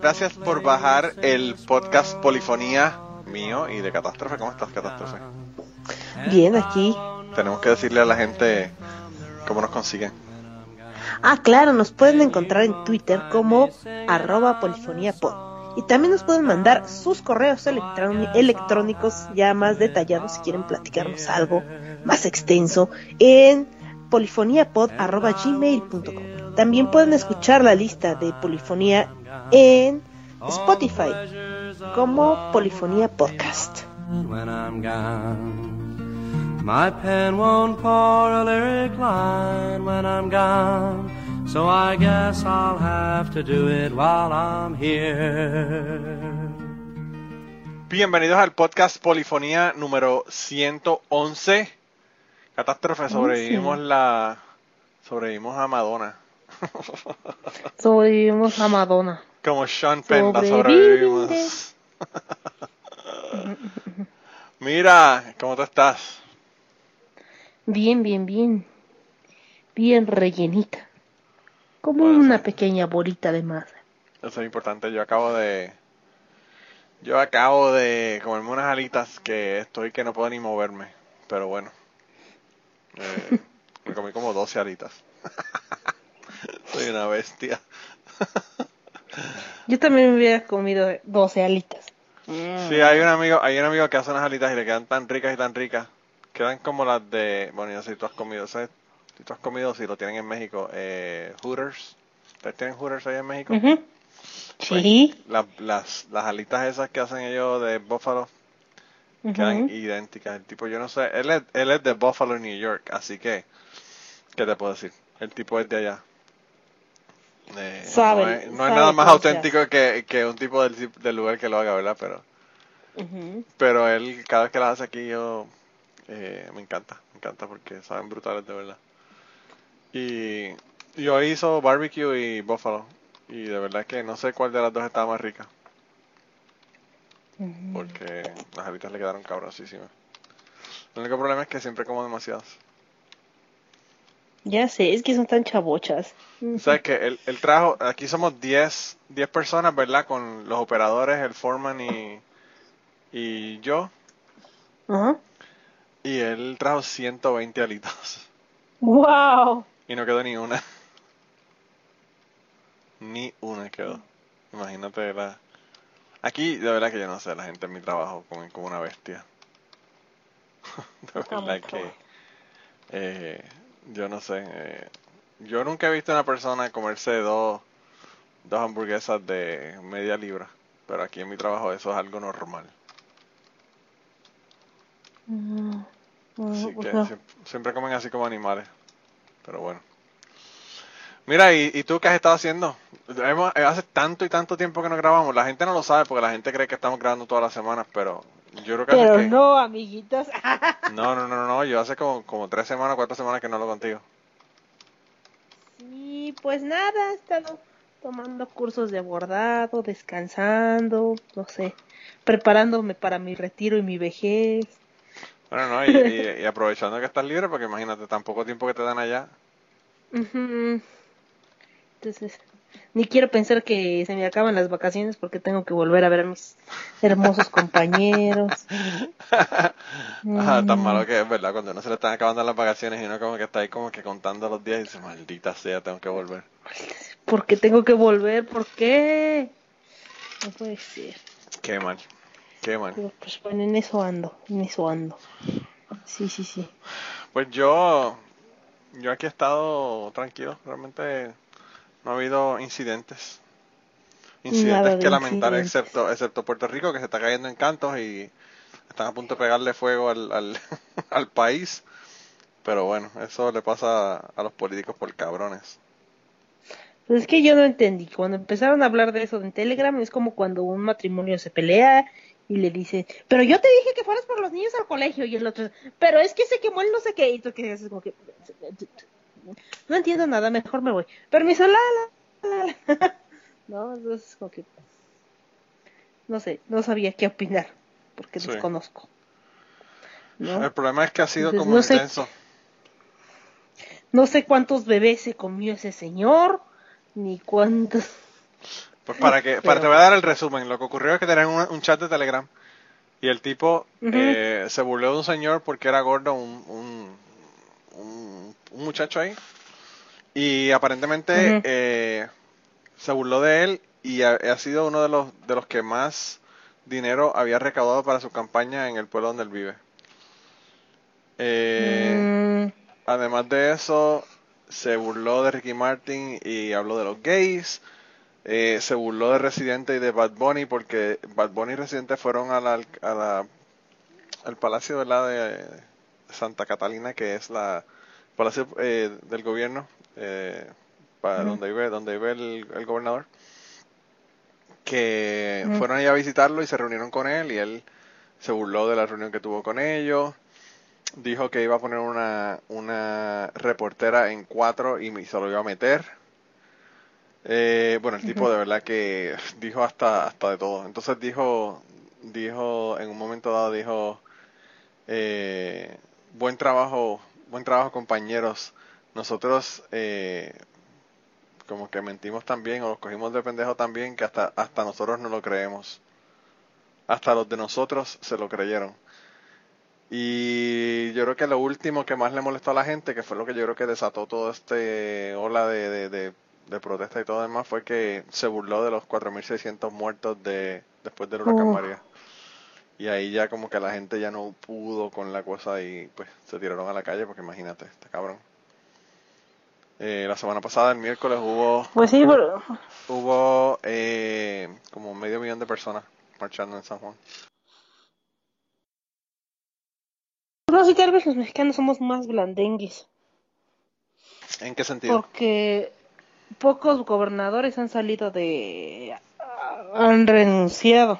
gracias por bajar el podcast Polifonía mío y de Catástrofe. ¿Cómo estás, Catástrofe? Bien, aquí. Tenemos que decirle a la gente cómo nos consiguen. Ah, claro, nos pueden encontrar en Twitter como arroba polifoniapod. Y también nos pueden mandar sus correos electrónicos ya más detallados si quieren platicarnos algo más extenso en polifoniapod.gmail.com. También pueden escuchar la lista de polifonía en Spotify como Polifonía Podcast. My pen won't pour a lyric line when I'm gone, so I guess I'll have to do it while I'm here. Bienvenidos al podcast Polifonía número 111. Catástrofe, sobrevivimos la sobrevivimos a Madonna. sobrevivimos a Madonna. Como Sean Penn sobrevivimos. Mira, ¿cómo tú estás? Bien, bien, bien. Bien rellenita. Como una pequeña bolita de masa. Eso es importante. Yo acabo de. Yo acabo de comerme unas alitas que estoy que no puedo ni moverme. Pero bueno. Eh, me comí como 12 alitas. Soy una bestia. Yo también me hubiera comido 12 alitas. Sí, hay un amigo, hay un amigo que hace unas alitas y le quedan tan ricas y tan ricas quedan como las de, bueno, no sé si tú has comido, ¿sabes? Si tú has comido, si lo tienen en México, eh, Hooters. ¿Ustedes tienen Hooters ahí en México? Pues, sí. las, las alitas esas que hacen ellos de Buffalo quedan idénticas. El tipo, yo no sé, él es, él es de Buffalo, New York, así que, ¿qué te puedo decir? El tipo es de allá. Eh, no, es, nada más auténtico que, que, un tipo del, del, lugar que lo haga, ¿verdad? Pero, pero él, cada vez que las hace aquí, yo eh, me encanta, me encanta porque saben brutales de verdad. Y, yo hizo barbecue y buffalo. Y de verdad que no sé cuál de las dos estaba más rica. Porque las alitas le quedaron cabrosísimas. El único problema es que siempre como demasiadas. Ya sé, es que son tan chabochas. O sea, que él, trajo, aquí somos 10, 10 personas, ¿verdad? Con los operadores, el foreman y, y yo. Ajá. Y él trajo 120 alitas. ¡Wow! Y no quedó ni una. Ni una quedó. Imagínate la... Aquí, de verdad que yo no sé, la gente en mi trabajo comen como una bestia. de verdad que... Eh, yo no sé. Eh, yo nunca he visto a una persona comerse dos, dos hamburguesas de media libra. Pero aquí en mi trabajo eso es algo normal. Así que siempre, comen así como animales. Pero bueno. Mira, ¿y, tú qué has estado haciendo? Eh, hace tanto y tanto tiempo que no grabamos. La gente no lo sabe porque la gente cree que estamos grabando todas las semanas, pero yo creo que... Pero no, amiguitos. no, no, no, no. Yo hace como, como tres semanas, cuatro semanas que no lo contigo. Sí, pues nada, he estado tomando cursos de bordado, descansando, no sé, preparándome para mi retiro y mi vejez. Bueno, no, y, aprovechando que estás libre, porque imagínate, tan poco tiempo que te dan allá. Entonces, ni quiero pensar que se me acaban las vacaciones porque tengo que volver a ver a mis hermosos compañeros. tan malo que es, ¿verdad? Cuando no se le están acabando las vacaciones y uno como que está ahí como que contando los días y dice, maldita sea, tengo que volver. ¿Por qué tengo que volver? ¿Por qué? No puede ser. Qué mal. Qué mal. pues bueno, en eso ando, en eso ando. Sí, sí, sí. Pues yo, yo aquí he estado tranquilo, realmente no ha habido incidentes. Incidentes que lamentar, excepto, excepto Puerto Rico, que se está cayendo en cantos y están a punto de pegarle fuego al, al, al país. Pero bueno, eso le pasa a los políticos por cabrones. Pues es que yo no entendí. Cuando empezaron a hablar de eso en Telegram, es como cuando un matrimonio se pelea y le dice, pero yo te dije que fueras por los niños al colegio y el otro, pero es que se quemó el no sé qué y tú que haces como que no entiendo nada, mejor me voy. Permiso, la, la, la, no, entonces como que no sé, no sabía qué opinar porque desconozco. El problema es que ha sido como no intenso. Sé, no sé cuántos bebés se comió ese señor, ni cuántos Pues para que, para te voy a dar el resumen. Lo que ocurrió es que tenían un, chat de Telegram y el tipo eh, se burló de un señor porque era gordo, un, un, un, muchacho ahí. Y aparentemente eh, se burló de él y ha, sido uno de los, de los que más dinero había recaudado para su campaña en el pueblo donde él vive. Eh, mm. Además de eso, se burló de Ricky Martin y habló de los gays. Eh, se burló de Residente y de Bad Bunny porque Bad Bunny y Residente fueron a la, a la al palacio de la de Santa Catalina que es la palacio eh, del gobierno para donde vive donde vive el gobernador que fueron ahí a visitarlo y se reunieron con él y él se burló de la reunión que tuvo con ellos. Dijo que iba a poner una, una reportera en cuatro y se lo iba a meter. Eh, bueno, el tipo de verdad que dijo hasta, hasta de todo. Entonces dijo, dijo, en un momento dado dijo, eh, buen trabajo, buen trabajo compañeros. Nosotros eh, como que mentimos también o los cogimos de pendejo también que hasta, hasta nosotros no lo creemos. Hasta los de nosotros se lo creyeron. Y yo creo que lo último que más le molestó a la gente, que fue lo que yo creo que desató todo este ola de, de, de, protesta y todo demás, fue que se burló de los 4.600 muertos de, después del huracán María. Y ahí ya como que la gente ya no pudo con la cosa y pues se tiraron a la calle porque imagínate, este cabrón. Eh, la semana pasada, el miércoles, hubo. Pues sí, Hubo eh, como medio millón de personas marchando en San Juan. No, sí, tal vez los mexicanos somos más blandengues. ¿En qué sentido? Porque pocos gobernadores han salido de. han renunciado.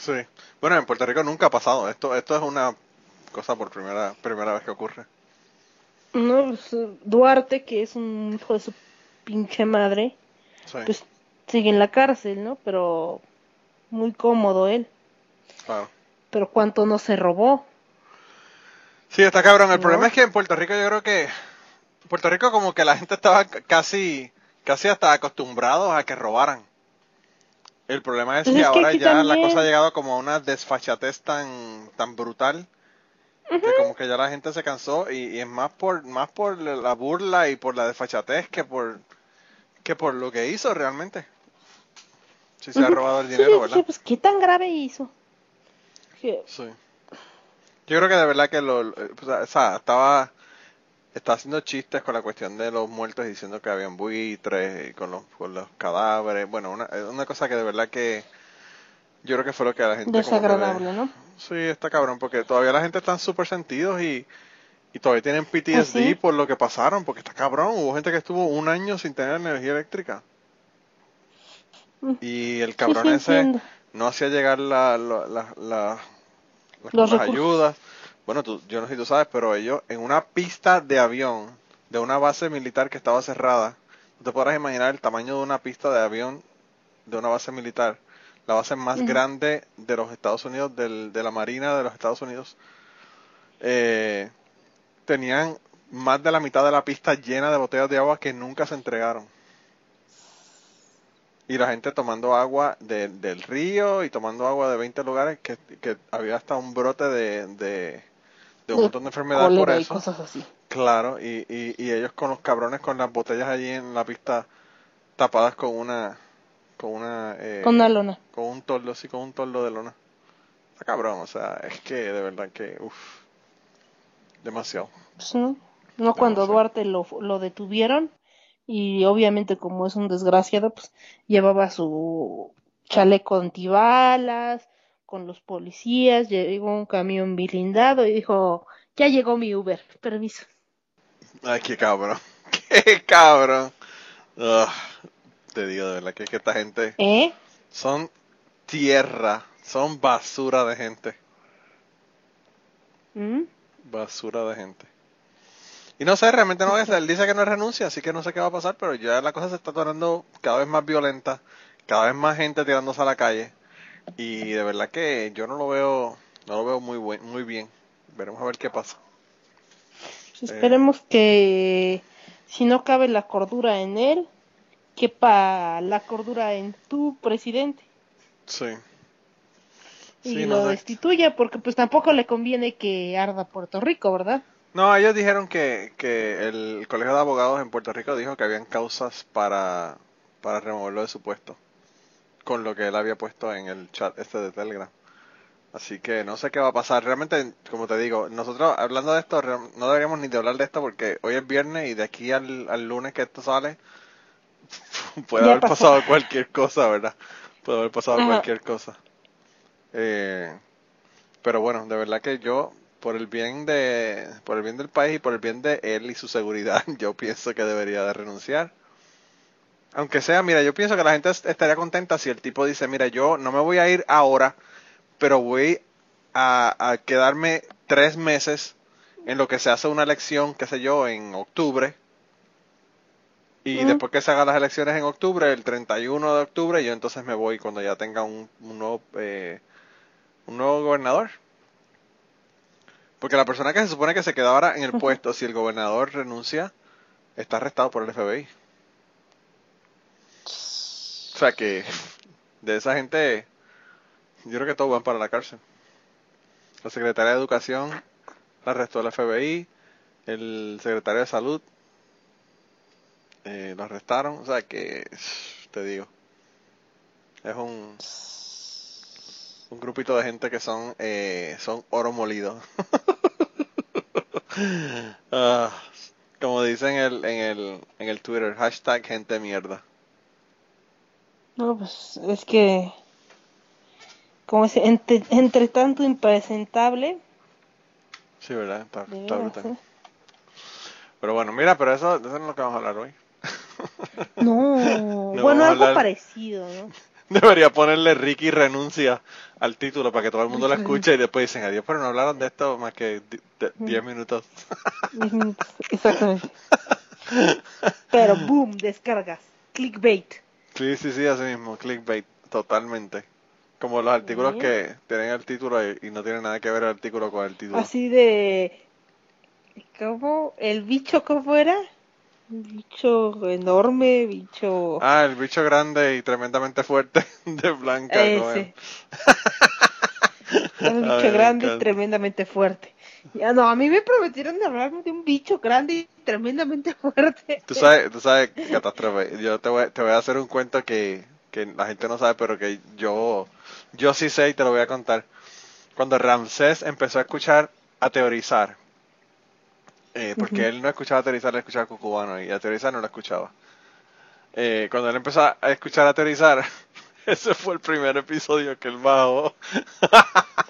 Sí. Bueno, en Puerto Rico nunca ha pasado. Esto, esto es una cosa por primera, primera vez que ocurre. No, pues, Duarte, que es un hijo de su pinche madre, pues sigue en la cárcel, ¿no? Pero muy cómodo él. Claro. Pero cuánto no se robó. Sí, está cabrón. El problema es que en Puerto Rico yo creo que Puerto Rico como que la gente estaba casi casi hasta acostumbrados a que robaran. El problema es, que ahora ya la cosa ha llegado como a una desfachatez tan tan brutal que como que ya la gente se cansó y, es más por más por la burla y por la desfachatez que por que por lo que hizo realmente. Si se ha robado el dinero, ¿verdad? Sí, pues qué tan grave hizo. Sí. Yo creo que de verdad que lo, o sea, estaba está haciendo chistes con la cuestión de los muertos diciendo que habían buitres y con los, con los cadáveres. Bueno, una, una cosa que de verdad que yo creo que fue lo que a la gente... Desagradable, ¿no? Sí, está cabrón, porque todavía la gente está súper sentidos y, y todavía tienen PTSD ¿Ah, por lo que pasaron, porque está cabrón. Hubo gente que estuvo un año sin tener energía eléctrica. Mm. Y el cabrón ese no hacía llegar la, la, la, las ayudas. Bueno, tú, yo no sé si tú sabes, pero ellos en una pista de avión de una base militar que estaba cerrada, tú te podrás imaginar el tamaño de una pista de avión de una base militar la base más grande de los Estados Unidos, del, de la Marina de los Estados Unidos, eh, tenían más de la mitad de la pista llena de botellas de agua que nunca se entregaron. Y la gente tomando agua del río y tomando agua de 20 lugares que, había hasta un brote de, de, un montón de enfermedades por eso. cosas así. Claro, y, y, y ellos con los cabrones con las botellas allí en la pista tapadas con una con una... Eh, con una lona. Con un toldo, sí, con un toldo de lona. Está cabrón, o sea, es que de verdad que, uff, demasiado. Sí, no cuando Duarte lo, lo detuvieron y obviamente como es un desgraciado, pues llevaba su chaleco antibalas con los policías, llegó un camión blindado y dijo, ya llegó mi Uber, permiso. Ay, qué cabrón, qué cabrón. Te digo de verdad que, que esta gente ¿Eh? son tierra, son basura de gente. ¿Mm? Basura de gente. Y no sé, realmente no es, él dice que no renuncia, así que no sé qué va a pasar, pero ya la cosa se está tornando cada vez más violenta, cada vez más gente tirándose a la calle y de verdad que yo no lo veo, no lo veo muy buen, muy bien. Veremos a ver qué pasa. Pues esperemos que si no cabe la cordura en él, quepa la cordura en tu presidente. Sí. Y Sí, lo no sé. destituya porque pues tampoco le conviene que arda Puerto Rico, ¿verdad? No, ellos dijeron que, que el Colegio de Abogados en Puerto Rico dijo que habían causas para, para removerlo de su puesto, con lo que él había puesto en el chat este de Telegram. Así que no sé qué va a pasar. Realmente, como te digo, nosotros hablando de esto, no deberíamos ni de hablar de esto porque hoy es viernes y de aquí al, al lunes que esto sale, puede Ya haber pasó. pasado cualquier cosa, ¿verdad? Puede haber pasado Ajá. cualquier cosa. Eh, pero bueno, de verdad que yo, por el bien de, por el bien del país y por el bien de él y su seguridad, yo pienso que debería de renunciar. Aunque sea, mira, yo pienso que la gente est- estaría contenta si el tipo dice, mira, yo no me voy a ir ahora, pero voy a, a quedarme tres meses en lo que se hace una elección, qué sé yo, en octubre. Y después que se hagan las elecciones en octubre, el 31 de octubre, yo entonces me voy cuando ya tenga un, un nuevo, eh, un nuevo gobernador. Porque la persona que se supone que se queda ahora en el puesto, si el gobernador renuncia, está arrestado por el FBI. Sea que de esa gente, yo creo que todos van para la cárcel. La secretaria de Educación la arrestó el FBI, el secretario de Salud eh, lo arrestaron. O sea que, te digo, es un, un grupito de gente que son, eh, son oro molido. Ah, como dicen en el, en el, en el Twitter, hashtag gente mierda. No, pues es que como es entre, entre tanto impresentable, Sí, ¿verdad? Está, brutal. ¿eh? Pero bueno, mira, pero eso, eso no es lo que vamos a hablar hoy. No, No bueno, algo hablar- parecido, ¿no? Debería ponerle Ricky renuncia al título para que todo el mundo lo Ricky escuche y después dicen adiós, pero no hablaron de esto más que 10 minutos. Diez minutos, Exactamente. Pero boom, descargas, clickbait. Sí, sí, sí, así mismo, clickbait, totalmente. Como los artículos Bien. que tienen el título y, no tienen nada que ver el artículo con el título. Así de ¿cómo? ¿El bicho cómo era? Un bicho enorme, bicho Ah, el bicho grande y tremendamente fuerte de Blanca. ese. Ay, bicho grande y tremendamente fuerte. Ya no, a mí me prometieron de hablarme de un bicho grande y tremendamente fuerte. Tú sabes, tú sabes, catástrofe. Yo te voy, te voy a hacer un cuento que, que la gente no sabe, pero que yo, yo sí sé y te lo voy a contar. Cuando Ramsés empezó a escuchar, a teorizar, eh, porque él no escuchaba a teorizar, él escuchaba cucubano y a teorizar no lo escuchaba. Eh, cuando él empezó a escuchar a teorizar, ese fue el primer episodio que él bajó.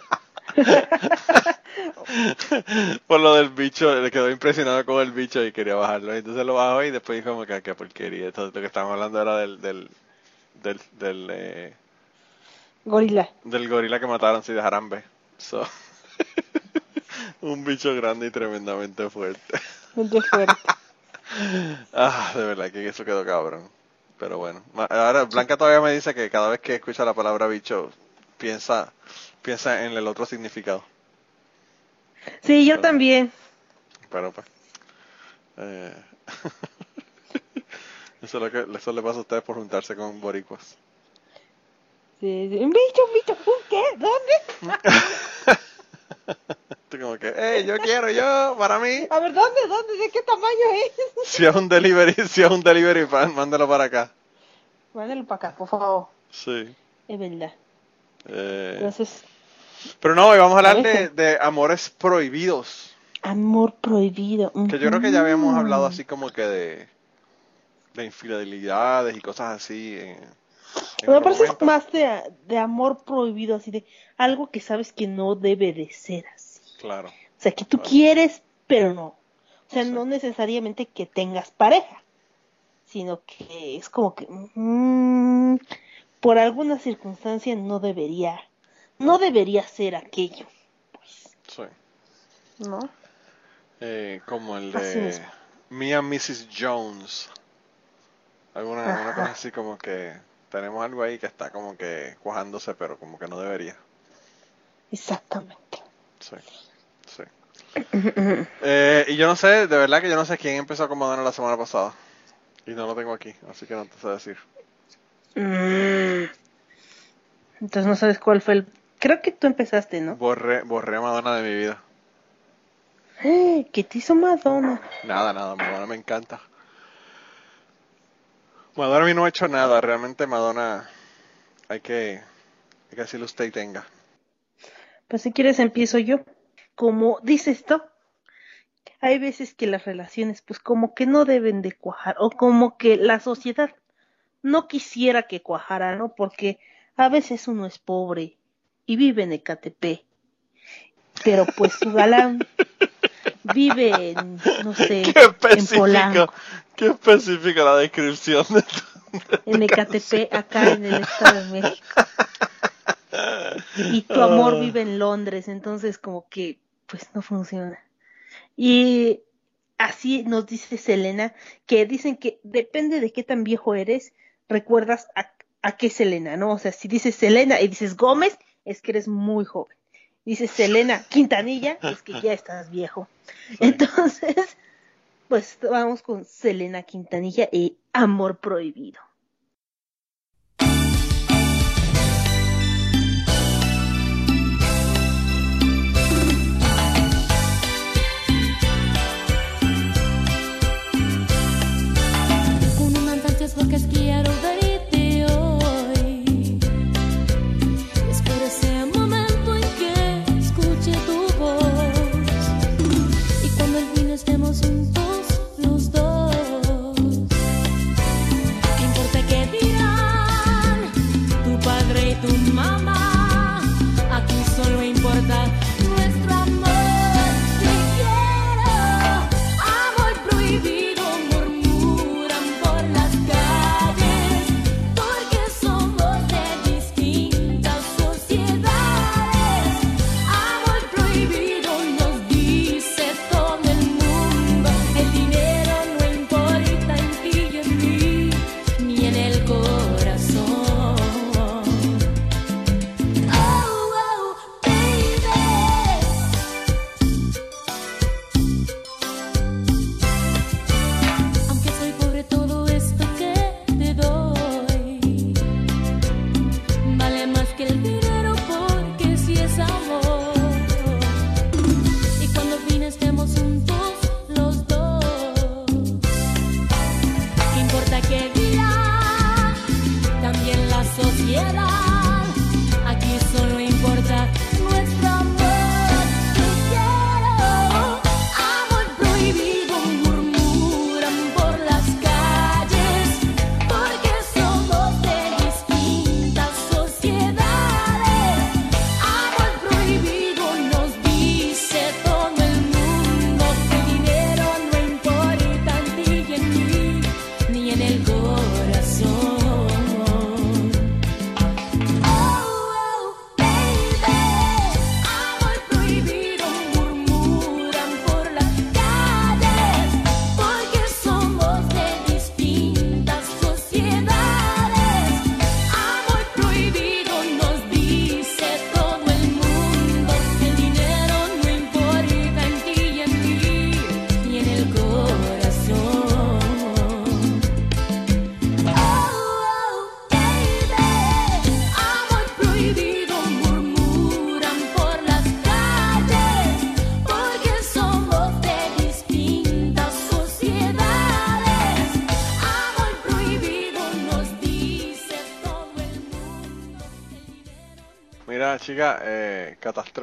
Por lo del bicho, le quedó impresionado con el bicho y quería bajarlo. Entonces lo bajó y después dijo como que "Ah, qué porquería. Entonces lo que estábamos hablando era del del del del, eh, Gorila. del gorila que mataron si de Jarambe. So, un bicho grande y tremendamente fuerte. Muy fuerte. Ah, de verdad que eso quedó cabrón. Pero bueno, ahora Blanca todavía me dice que cada vez que escucha la palabra bicho piensa piensa en el otro significado. Sí, yo también. Pero pues. eh, eso, es lo que, eso le pasa a ustedes por juntarse con boricuas. Sí, sí. Un bicho, un bicho. ¿Un qué? ¿Dónde? Tú como que, hey, yo quiero, yo, para mí. A ver, ¿dónde? ¿Dónde? ¿De qué tamaño es? Si es un delivery, si es un delivery, mándalo para acá. Mándalo para acá, por favor. Sí. Es verdad. Eh, Entonces, pero no, hoy vamos a hablar de, de amores prohibidos. amor prohibido. Que yo creo que ya habíamos hablado así como que de, de infidelidades y cosas así. En, en Me parece momento. más de, de amor prohibido, así de algo que sabes que no debe de ser así. Claro. O sea, que tú Claro. quieres, pero no. O sea, Sí. no necesariamente que tengas pareja, sino que es como que mm, por alguna circunstancia no debería, no debería ser aquello, pues, Sí. ¿no? Eh, como el de and Mrs. Jones. Alguna, alguna cosa así como que tenemos algo ahí que está como que cuajándose, pero como que no debería. Exactamente. Sí, sí. Eh, y yo no sé, de verdad que yo no sé quién empezó a acomodarnos la semana pasada. Y no lo tengo aquí, así que no te sé decir. Mm. Entonces no sabes cuál fue el... Creo que tú empezaste, ¿no? Borré, borré a Madonna de mi vida. ¿Qué te hizo Madonna? Nada, nada, Madonna me encanta. Madonna a mí no ha hecho nada, realmente Madonna hay que, hay que decirle usted y tenga. Pues si quieres empiezo yo. Como dices esto, hay veces que las relaciones pues como que no deben de cuajar o como que la sociedad no quisiera que cuajara, ¿no? Porque a veces uno es pobre y vive en Ecatepec, pero pues su galán vive en, no sé, en Polanco. Qué específica la descripción de En Ecatepec, acá en el Estado de México. Y tu amor Ah. vive en Londres, entonces como que pues no funciona. Y así nos dice Selena, que dicen que depende de qué tan viejo eres, recuerdas a, a qué Selena, ¿no? O sea, si dices Selena y dices Gómez, es que eres muy joven. Dices Selena Quintanilla, es que ya estás viejo. Entonces, pues vamos con Selena Quintanilla y Amor Prohibido.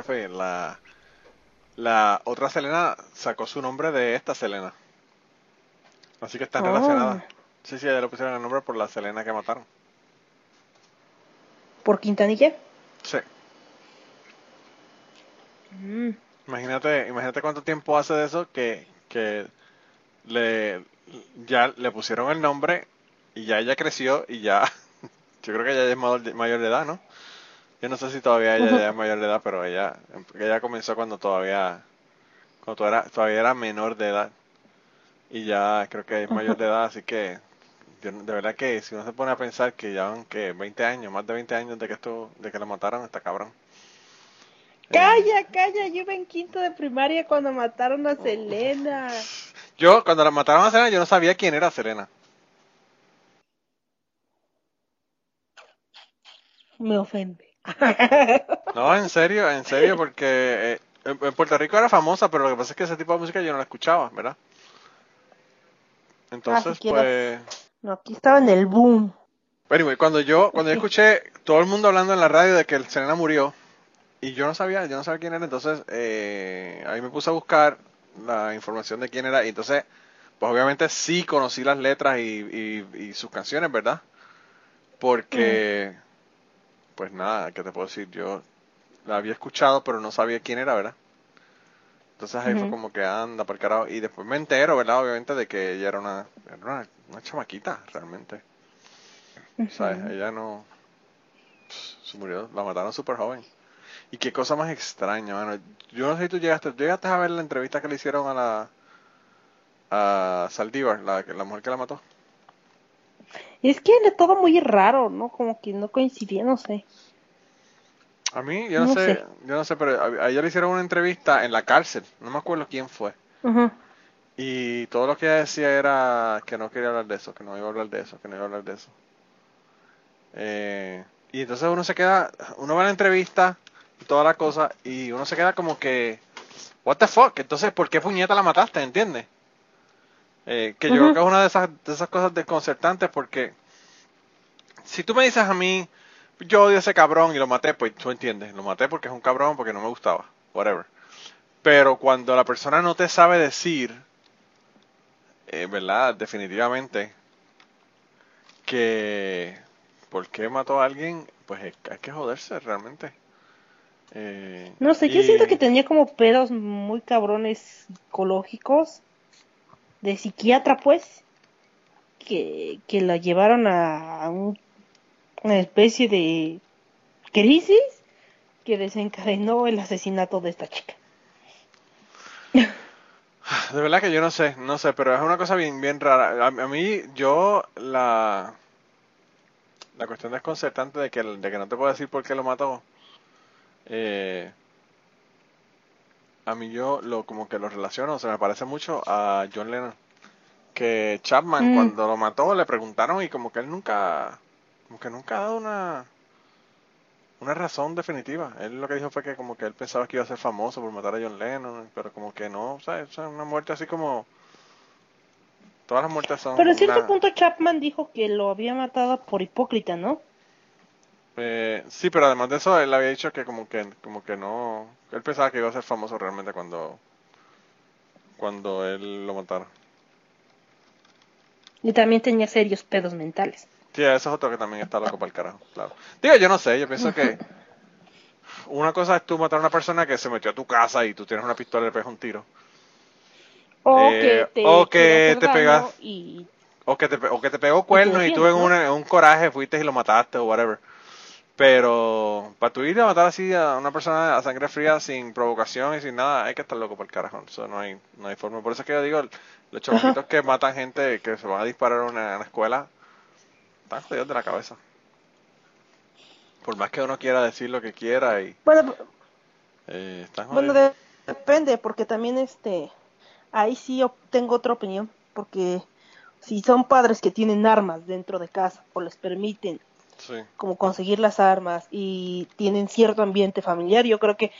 Catástrofe. La, la otra Selena sacó su nombre de esta Selena. Así que están Oh. relacionadas. Sí, sí, ya le pusieron el nombre por la Selena que mataron. ¿Por Quintanilla? Sí. Mm. Imagínate, imagínate cuánto tiempo hace de eso que, que le, ya le pusieron el nombre y ya ella creció y ya, yo creo que ella ya es mayor, mayor de edad, ¿no? Yo no sé si todavía ella ya es mayor de edad, pero ella, ella comenzó cuando todavía, cuando era, todavía era menor de edad. Y ya creo que es mayor de edad, así que de verdad que si uno se pone a pensar que ya van que 20 años, más de 20 años de que esto, de que la mataron, está cabrón. Calla, eh, calla, yo iba en quinto de primaria cuando mataron a Selena. Yo, cuando la mataron a Selena, yo no sabía quién era Selena. Me ofende. No, en serio, en serio, porque eh, en Puerto Rico era famosa, pero lo que pasa es que ese tipo de música yo no la escuchaba, ¿verdad? Entonces, pues... No, aquí estaba en el boom. Anyway, cuando yo, cuando yo escuché todo el mundo hablando en la radio de que el Selena murió, y yo no sabía, yo no sabía quién era, entonces eh, ahí me puse a buscar la información de quién era, y entonces, pues obviamente sí conocí las letras y, y, y sus canciones, ¿verdad? Porque, pues nada, ¿qué te puedo decir? Yo la había escuchado, pero no sabía quién era, ¿verdad? Entonces ahí fue como que anda el carajo, y después me entero, ¿verdad? Obviamente de que ella era una, era una, una chamaquita, realmente. ¿Sabes? Ella no. Se murió, la mataron súper joven. Y qué cosa más extraña, mano. Yo no sé si tú llegaste, ¿tú llegaste a ver la entrevista que le hicieron a la. a Saldívar, la, la mujer que la mató. Es que era todo muy raro, ¿no? Como que no coincidía, no sé. A mí, yo no, No sé, sé. yo no sé, pero a, a ella le hicieron una entrevista en la cárcel. No me acuerdo quién fue. Y todo lo que ella decía era que no quería hablar de eso, que no iba a hablar de eso, que no iba a hablar de eso. Eh, y entonces uno se queda, uno va a la entrevista y toda la cosa, y uno se queda como que, what the fuck, entonces, ¿por qué puñeta la mataste? ¿Entiendes? Eh, que yo creo que es una de esas, de esas cosas desconcertantes porque si tú me dices a mí, yo odio a ese cabrón y lo maté, pues tú entiendes, lo maté porque es un cabrón, porque no me gustaba, whatever. Pero cuando la persona no te sabe decir, eh, ¿verdad? Definitivamente, que por qué mató a alguien, pues es- hay que joderse realmente. Eh, No sé, yo siento que tenía como pedos muy cabrones psicológicos de psiquiatra, pues, que, que la llevaron a un- una especie de crisis que desencadenó el asesinato de esta chica. De verdad que yo no sé, no sé, pero es una cosa bien, bien rara. A, a mí, yo, la, la cuestión desconcertante de que, de que no te puedo decir por qué lo mató, eh, a mí yo lo como que lo relaciono, o sea, me parece mucho a John Lennon. Que Chapman Mm. cuando lo mató le preguntaron y como que él nunca, como que nunca ha dado una, una razón definitiva. Él lo que dijo fue que como que él pensaba que iba a ser famoso por matar a John Lennon, pero como que no, o sea, es una muerte así como... Todas las muertes son... Pero en cierto una- punto Chapman dijo que lo había matado por hipócrita, ¿no? Eh, sí, pero además de eso, él había dicho que como que, como que no... Él pensaba que iba a ser famoso realmente cuando... Cuando él lo matara. Y también tenía serios pedos mentales. Sí, eso es otro que también está loco para el carajo, claro. Digo, yo no sé, yo pienso que... Una cosa es tú matar a una persona que se metió a tu casa y tú tienes una pistola y le pegas un tiro. O Eh, que te, o que te pegas- Y O que te, o que te pegó cuernos y tú en, una- en un coraje fuiste y lo mataste o whatever. Pero para tú ir a matar así a una persona a sangre fría sin provocación y sin nada, hay que estar loco por el carajo. Eso no hay, no hay forma. Por eso es que yo digo, los chamaquitos que matan gente, que se van a disparar en una, escuela, están jodidos de la cabeza. Por más que uno quiera decir lo que quiera y bueno, eh, están bueno de- depende, porque también este, ahí sí yo tengo otra opinión, porque si son padres que tienen armas dentro de casa o les permiten Sí. como conseguir las armas y tienen cierto ambiente familiar, yo creo que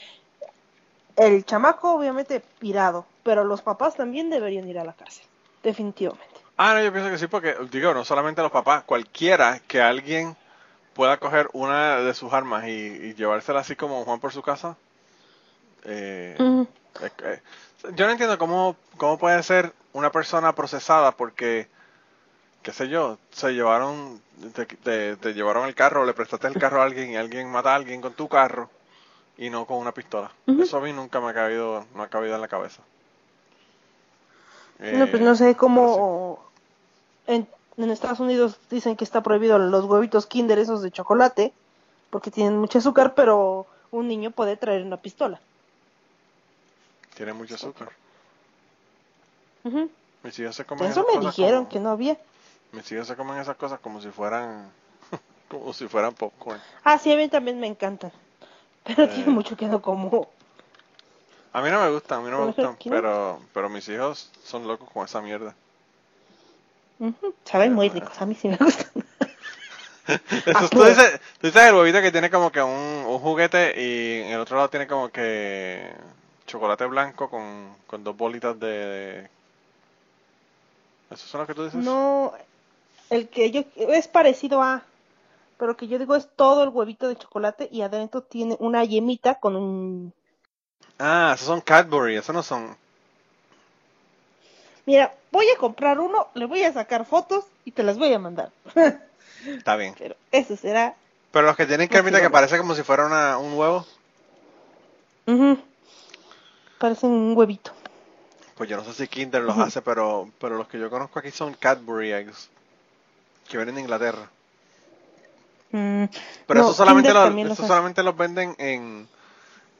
el chamaco obviamente pirado, pero los papás también deberían ir a la cárcel, definitivamente. Ah, no, yo pienso que sí, porque, digo, no solamente los papás, cualquiera que alguien pueda coger una de sus armas y, y llevársela así como Juan por su casa. eh, es que- yo no entiendo cómo, cómo puede ser una persona procesada porque, qué sé yo, se llevaron, te, te- te llevaron el carro, le prestaste el carro a alguien y alguien mata a alguien con tu carro y no con una pistola. Eso a mí nunca me ha cabido, no ha cabido en la cabeza. No, pues Eh, no sé sí. cómo en, en Estados Unidos dicen que está prohibido los huevitos Kinder esos de chocolate porque tienen mucho azúcar, pero un niño puede traer una pistola. Tiene mucho azúcar. Ujú. Mis hijos se comen Eso me dijeron como- que no había. Mis hijos se comen esas cosas como si fueran como si fueran popcorn. Ah, sí, a mí también me encantan. Pero Eh. tiene mucho que no como. A mí no me gustan, a mí no me gustan, pero pero mis hijos son locos con esa mierda. Ujú, Saben muy Ah. ricos, a mí sí me gustan. Eso, tú, dices, tú dices el huevito que tiene como que un, un juguete y en el otro lado tiene como que chocolate blanco con, con dos bolitas de, de- ¿Esos son los que tú dices? No, el que yo es parecido a, pero que yo digo es todo el huevito de chocolate y adentro tiene una yemita con un... Ah, esos son Cadbury, esos no son... Mira, voy a comprar uno, le voy a sacar fotos y te las voy a mandar. Está bien. pero eso será... Pero los que tienen No cremita que parece como si fuera una, un huevo, Ujú. Parecen un huevito. pues yo no sé si Kinder los hace, pero, pero los que yo conozco aquí son Cadbury eggs, que vienen de Inglaterra. Mm, Pero no, eso solamente, los eso solamente los venden en,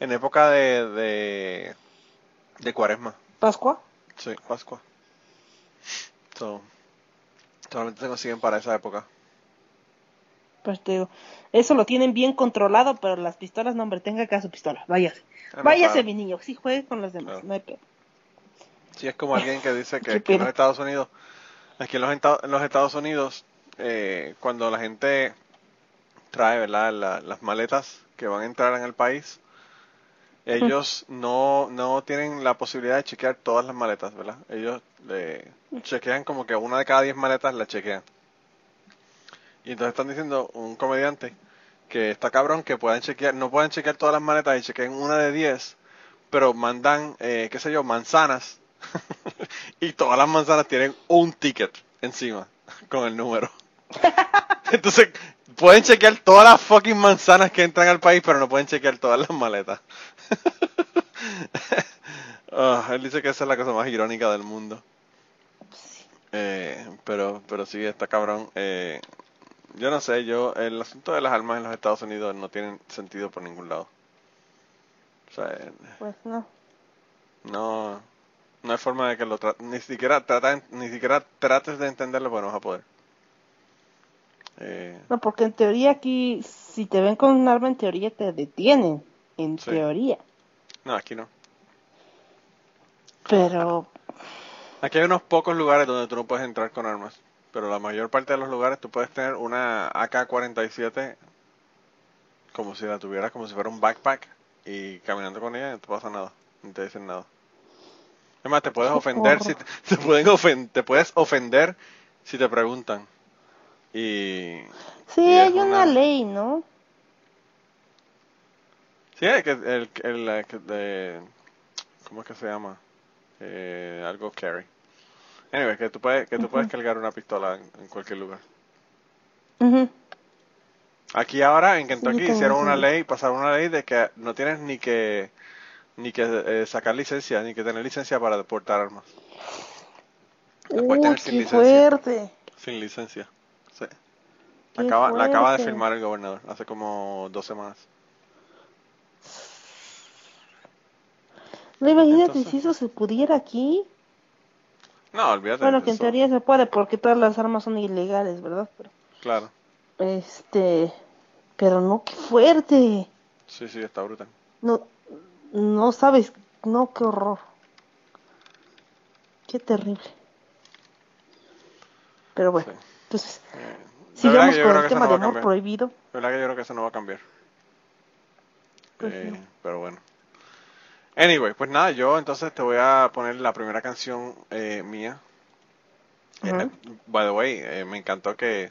en época de, de, de cuaresma. ¿Pascua? Sí, Pascua. So, solamente se consiguen para esa época. Pues te digo, eso lo tienen bien controlado, pero las pistolas, no, hombre, tenga acá su pistola, váyase. Ah, Váyase, mi niño, sí juegue con los demás, Claro. no hay pedo. Sí, es como alguien que dice que aquí en los. Estados Unidos, aquí en los, en los Estados Unidos, eh, cuando la gente trae, ¿verdad? la- las maletas que van a entrar en el país, ellos no, no tienen la posibilidad de chequear todas las maletas, ¿verdad? Ellos le chequean como que una de cada diez maletas la chequean. Y entonces están diciendo un comediante que está cabrón que puedan chequear, no pueden chequear todas las maletas y chequeen una de diez, pero mandan, eh, qué sé yo, manzanas. y todas las manzanas tienen un ticket encima con el número. Entonces, pueden chequear todas las fucking manzanas que entran al país, pero no pueden chequear todas las maletas. Ah, él dice que esa es la cosa más irónica del mundo. Eh, pero, pero sí, está cabrón. Eh, yo no sé, yo, el asunto de las armas en los Estados Unidos no tiene sentido por ningún lado. O sea, eh, Pues no. no, no hay forma de que lo tra- ni siquiera ni siquiera trates de entenderlo, porque no vas a poder. Eh, No, porque en teoría aquí, si te ven con un arma, en teoría te detienen. En Sí. teoría. no, aquí no. Pero, Aquí hay unos pocos lugares donde tú no puedes entrar con armas, pero la mayor parte de los lugares tú puedes tener una AK-47 como si la tuvieras como si fuera un backpack y caminando con ella no te pasa nada, no te dicen nada. Es más, te puedes ofender si te, te pueden ofen- te puedes ofender si te preguntan. Y sí, Y hay una una- ley, ¿no? sí, el que el, el, de- ¿cómo es que se llama? Eh, algo carry. Anyway, que tú puedes que tú puedes cargar una pistola en- en cualquier lugar. Ujú. Aquí ahora en Kentucky hicieron una ley, pasaron una ley de que no tienes ni que ni que eh, sacar licencia, ni que tener licencia para portar armas. Uy, qué licencia. fuerte. Sin licencia. Sí. Acaba, la acaba de firmar el gobernador hace como dos semanas. No, imagínate Entonces- si eso se pudiera aquí. No, olvídate. Bueno, que en teoría se puede porque todas las armas son ilegales, ¿verdad? Pero, Claro. este, pero no, qué fuerte. Sí, sí, está brutal. No, no sabes, no, qué horror. Qué terrible. Pero bueno, Sí. Entonces, sigamos con el tema no de amor cambiar. prohibido. La verdad que yo creo que eso no va a cambiar. Pues Eh, no. Pero bueno. Anyway, pues nada, yo entonces te voy a poner la primera canción eh, mía. Eh, Ujú. by the way, eh, me encantó que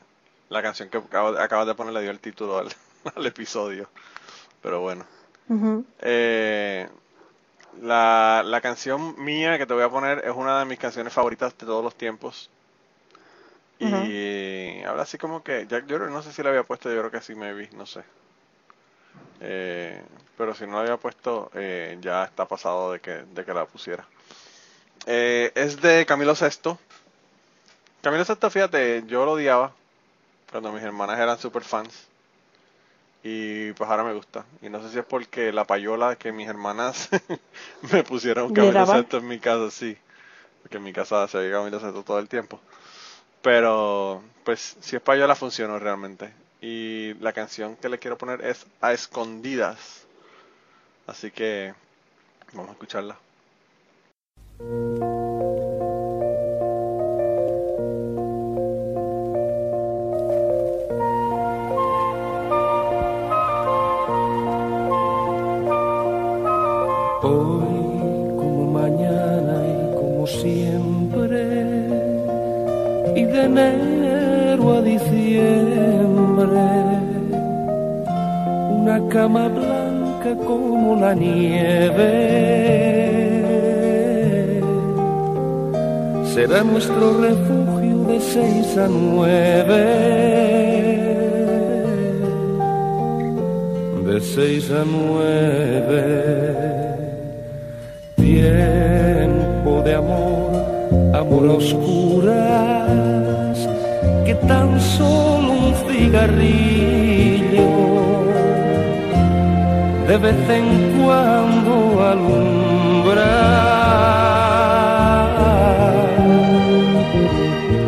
la canción que acabo- acabas de poner le dio el título al, al episodio. Pero bueno. Ujú. Eh, la, la canción mía que te voy a poner es una de mis canciones favoritas de todos los tiempos. Y habla así como que, yo creo- no sé si la había puesto, yo creo que sí, maybe, no sé. Eh, pero si no la había puesto, eh, ya está pasado de que, de que la pusiera. Eh, es de Camilo Sesto. Camilo Sesto, fíjate, yo lo odiaba cuando mis hermanas eran super fans. Y pues ahora me gusta. Y no sé si es porque la payola que mis hermanas me pusieron ¿Le Camilo? Sesto en mi casa, sí. Porque en mi casa se oye Camilo Sesto todo el tiempo. Pero, pues, si es payola funcionó realmente. Y la canción que le quiero poner es A Escondidas. Así que vamos a escucharla. Enero a diciembre, una cama blanca como la nieve. Será nuestro refugio de seis a nueve. De seis a nueve. Tiempo de amor, amor a oscuras, que tan solo un cigarrillo de vez en cuando alumbra.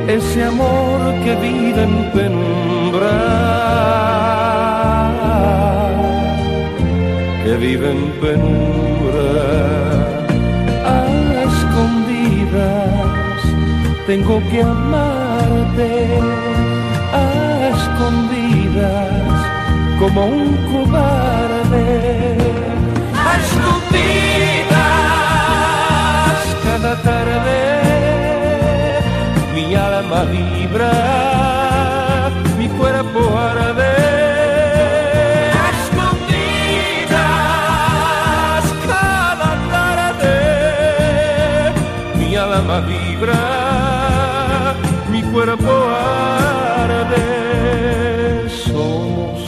Ese amor que vive en penumbra, que vive en penumbra, tengo que amarte, a escondidas como un cobarde, a escondidas. Cada tarde mi alma vibra, mi cuerpo arde. Alma vibra, cuerpo arde. Somos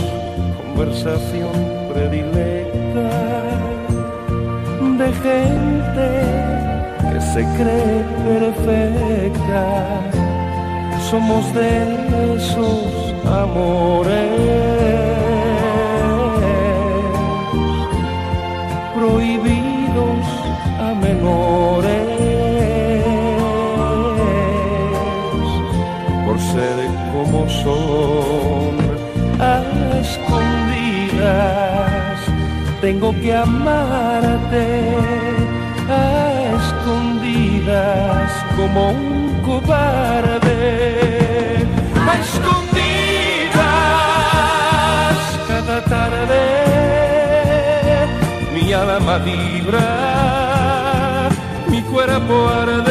conversación predilecta de gente que se cree perfecta. Somos de esos amores Tengo que amarte a escondidas como un cobarde. A escondidas cada tarde mi alma vibra, mi cuerpo arde.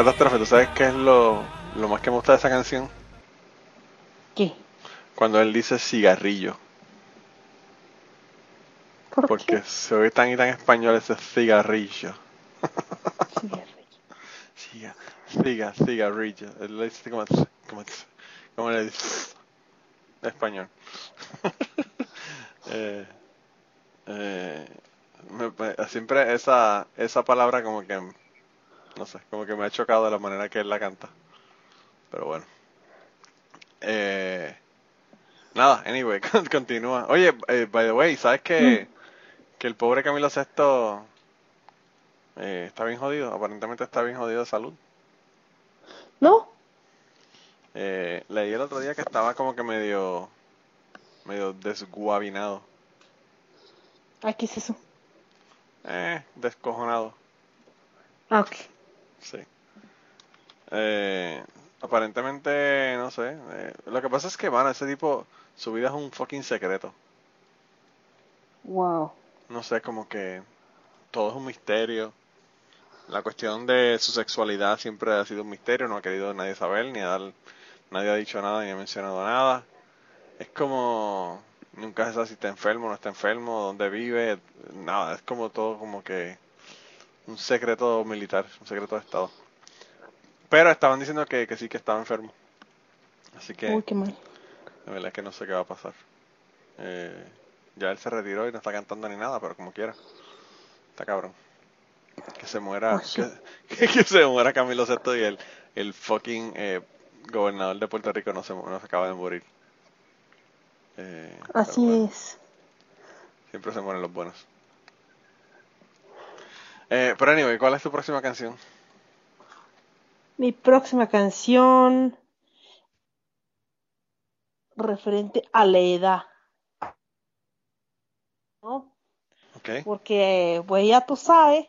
Catástrofe, ¿tú sabes qué es lo, lo más que me gusta de esa canción? ¿Qué? Cuando él dice cigarrillo. ¿Por Porque qué? se oye tan y tan español ese cigarrillo. Cigarrillo. Ciga, ciga, cigarrillo. Él le dice como, como, como le dice en español. eh, eh, me- siempre esa, esa palabra como que, no sé, como que me ha chocado de la manera que él la canta. Pero bueno. Eh, nada, anyway, continúa. Oye, eh, by the way, ¿sabes que, que el pobre Camilo Sesto eh, está bien jodido? Aparentemente está bien jodido de salud. ¿No? Eh, leí el otro día que estaba como que medio, medio desguabinado, ¿Ah, qué es eso? eh, descojonado, Ah, ok. Sí. Eh, aparentemente, no sé, eh, lo que pasa es que, mano, ese tipo, su vida es un fucking secreto. Wow. No sé, como que todo es un misterio. La cuestión de su sexualidad siempre ha sido un misterio, no ha querido nadie saber, ni dar, nadie ha dicho nada, ni ha mencionado nada. Es como, nunca se sabe si está enfermo o no está enfermo, dónde vive, nada, es como todo como que un secreto militar, un secreto de Estado. Pero estaban diciendo que, que sí que estaba enfermo. Así que Uy, qué mal. De verdad que no sé qué va a pasar. Eh, ya él se retiró y no está cantando ni nada, pero como quiera. Está cabrón. Que se muera, que, que se muera Camilo Sesto y el, el fucking eh, gobernador de Puerto Rico no se, no se acaba de morir. Eh, Así bueno, es. Siempre se mueren los buenos. Eh, pero anyway, ¿cuál es tu próxima canción? Mi próxima canción referente a la edad, ¿no? Ok. Porque, pues ya tú sabes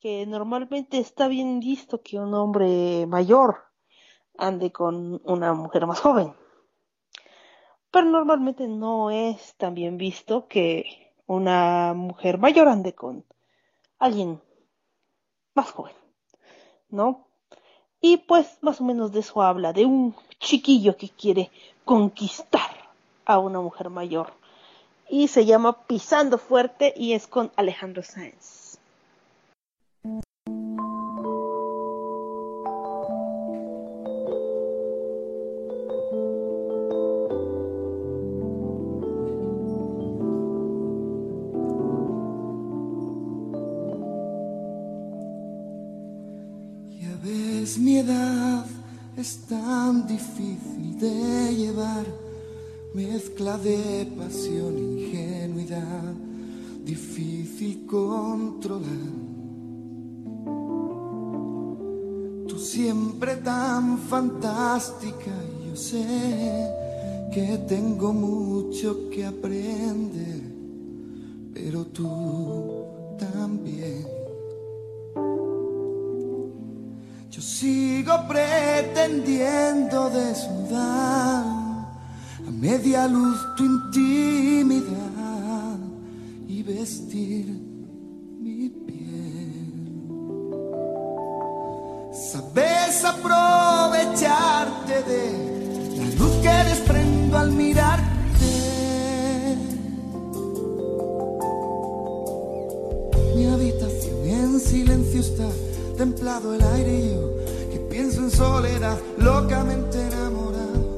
que normalmente está bien visto que un hombre mayor ande con una mujer más joven. Pero normalmente no es tan bien visto que una mujer mayor ande con alguien más joven, ¿no? Y pues más o menos de eso habla, de un chiquillo que quiere conquistar a una mujer mayor. Y se llama Pisando Fuerte y es con Alejandro Sáenz. Ves, mi edad es tan difícil de llevar, mezcla de pasión e ingenuidad, difícil controlar. Tú siempre tan fantástica, yo sé que tengo mucho que aprender, pero tú también. Pretendiendo desnudar a media luz tu intimidad y vestir mi piel. Sabes aprovecharte de la luz que desprendo al mirarte. Mi habitación en silencio está, templado el aire y yo pienso en soledad, locamente enamorado.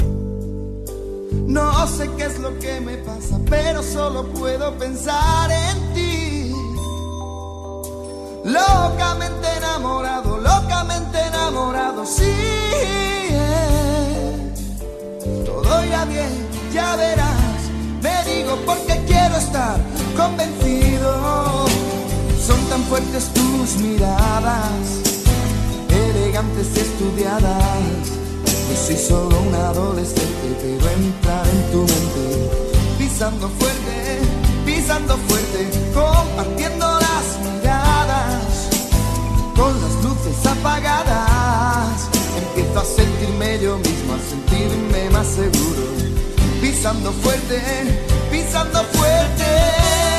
No sé qué es lo que me pasa, pero solo puedo pensar en ti. Locamente enamorado, locamente enamorado, sí. Todo irá bien, ya verás. Me digo porque quiero estar convencido. Son tan fuertes tus miradas, elegantes y estudiadas. Yo soy solo un adolescente, pero entrar en tu mente, pisando fuerte, pisando fuerte, compartiendo las miradas con las luces apagadas. Empiezo a sentirme yo mismo, a sentirme más seguro. Pisando fuerte, pisando fuerte.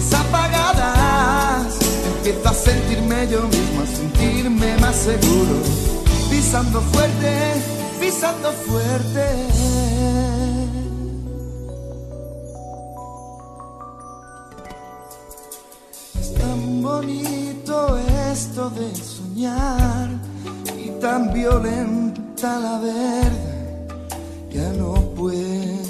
Luces apagadas. Empiezo a sentirme yo mismo, a sentirme más seguro. Pisando fuerte, pisando fuerte. Es tan bonito esto de soñar y tan violenta la verdad. Ya no puedo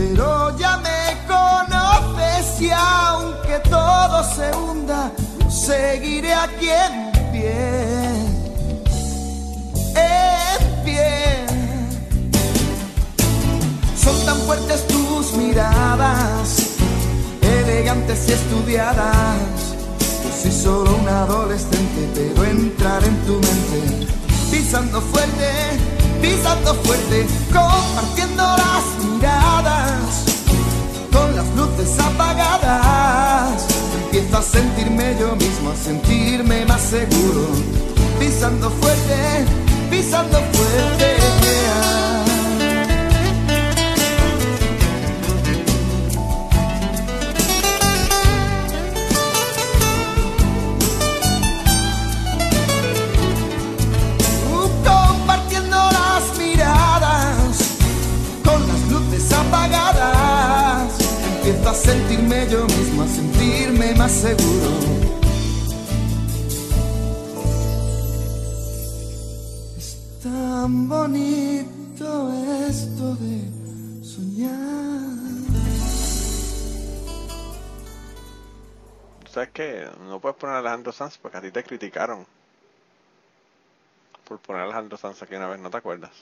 Pero ya me conoces y aunque todo se hunda, seguiré aquí en pie. En pie. Son tan fuertes tus miradas, elegantes y estudiadas. Yo soy solo un adolescente, pero entrar en tu mente, pisando fuerte, pisando fuerte, compartiendo las miradas, luces apagadas. Empiezo a sentirme yo mismo, a sentirme más seguro, pisando fuerte, pisando fuerte. Empecé yo mismo a sentirme más seguro. Es tan bonito esto de soñar. ¿Sabes qué? No puedes poner a Alejandro Sanz porque a ti te criticaron por poner a Alejandro Sanz aquí una vez, ¿no te acuerdas?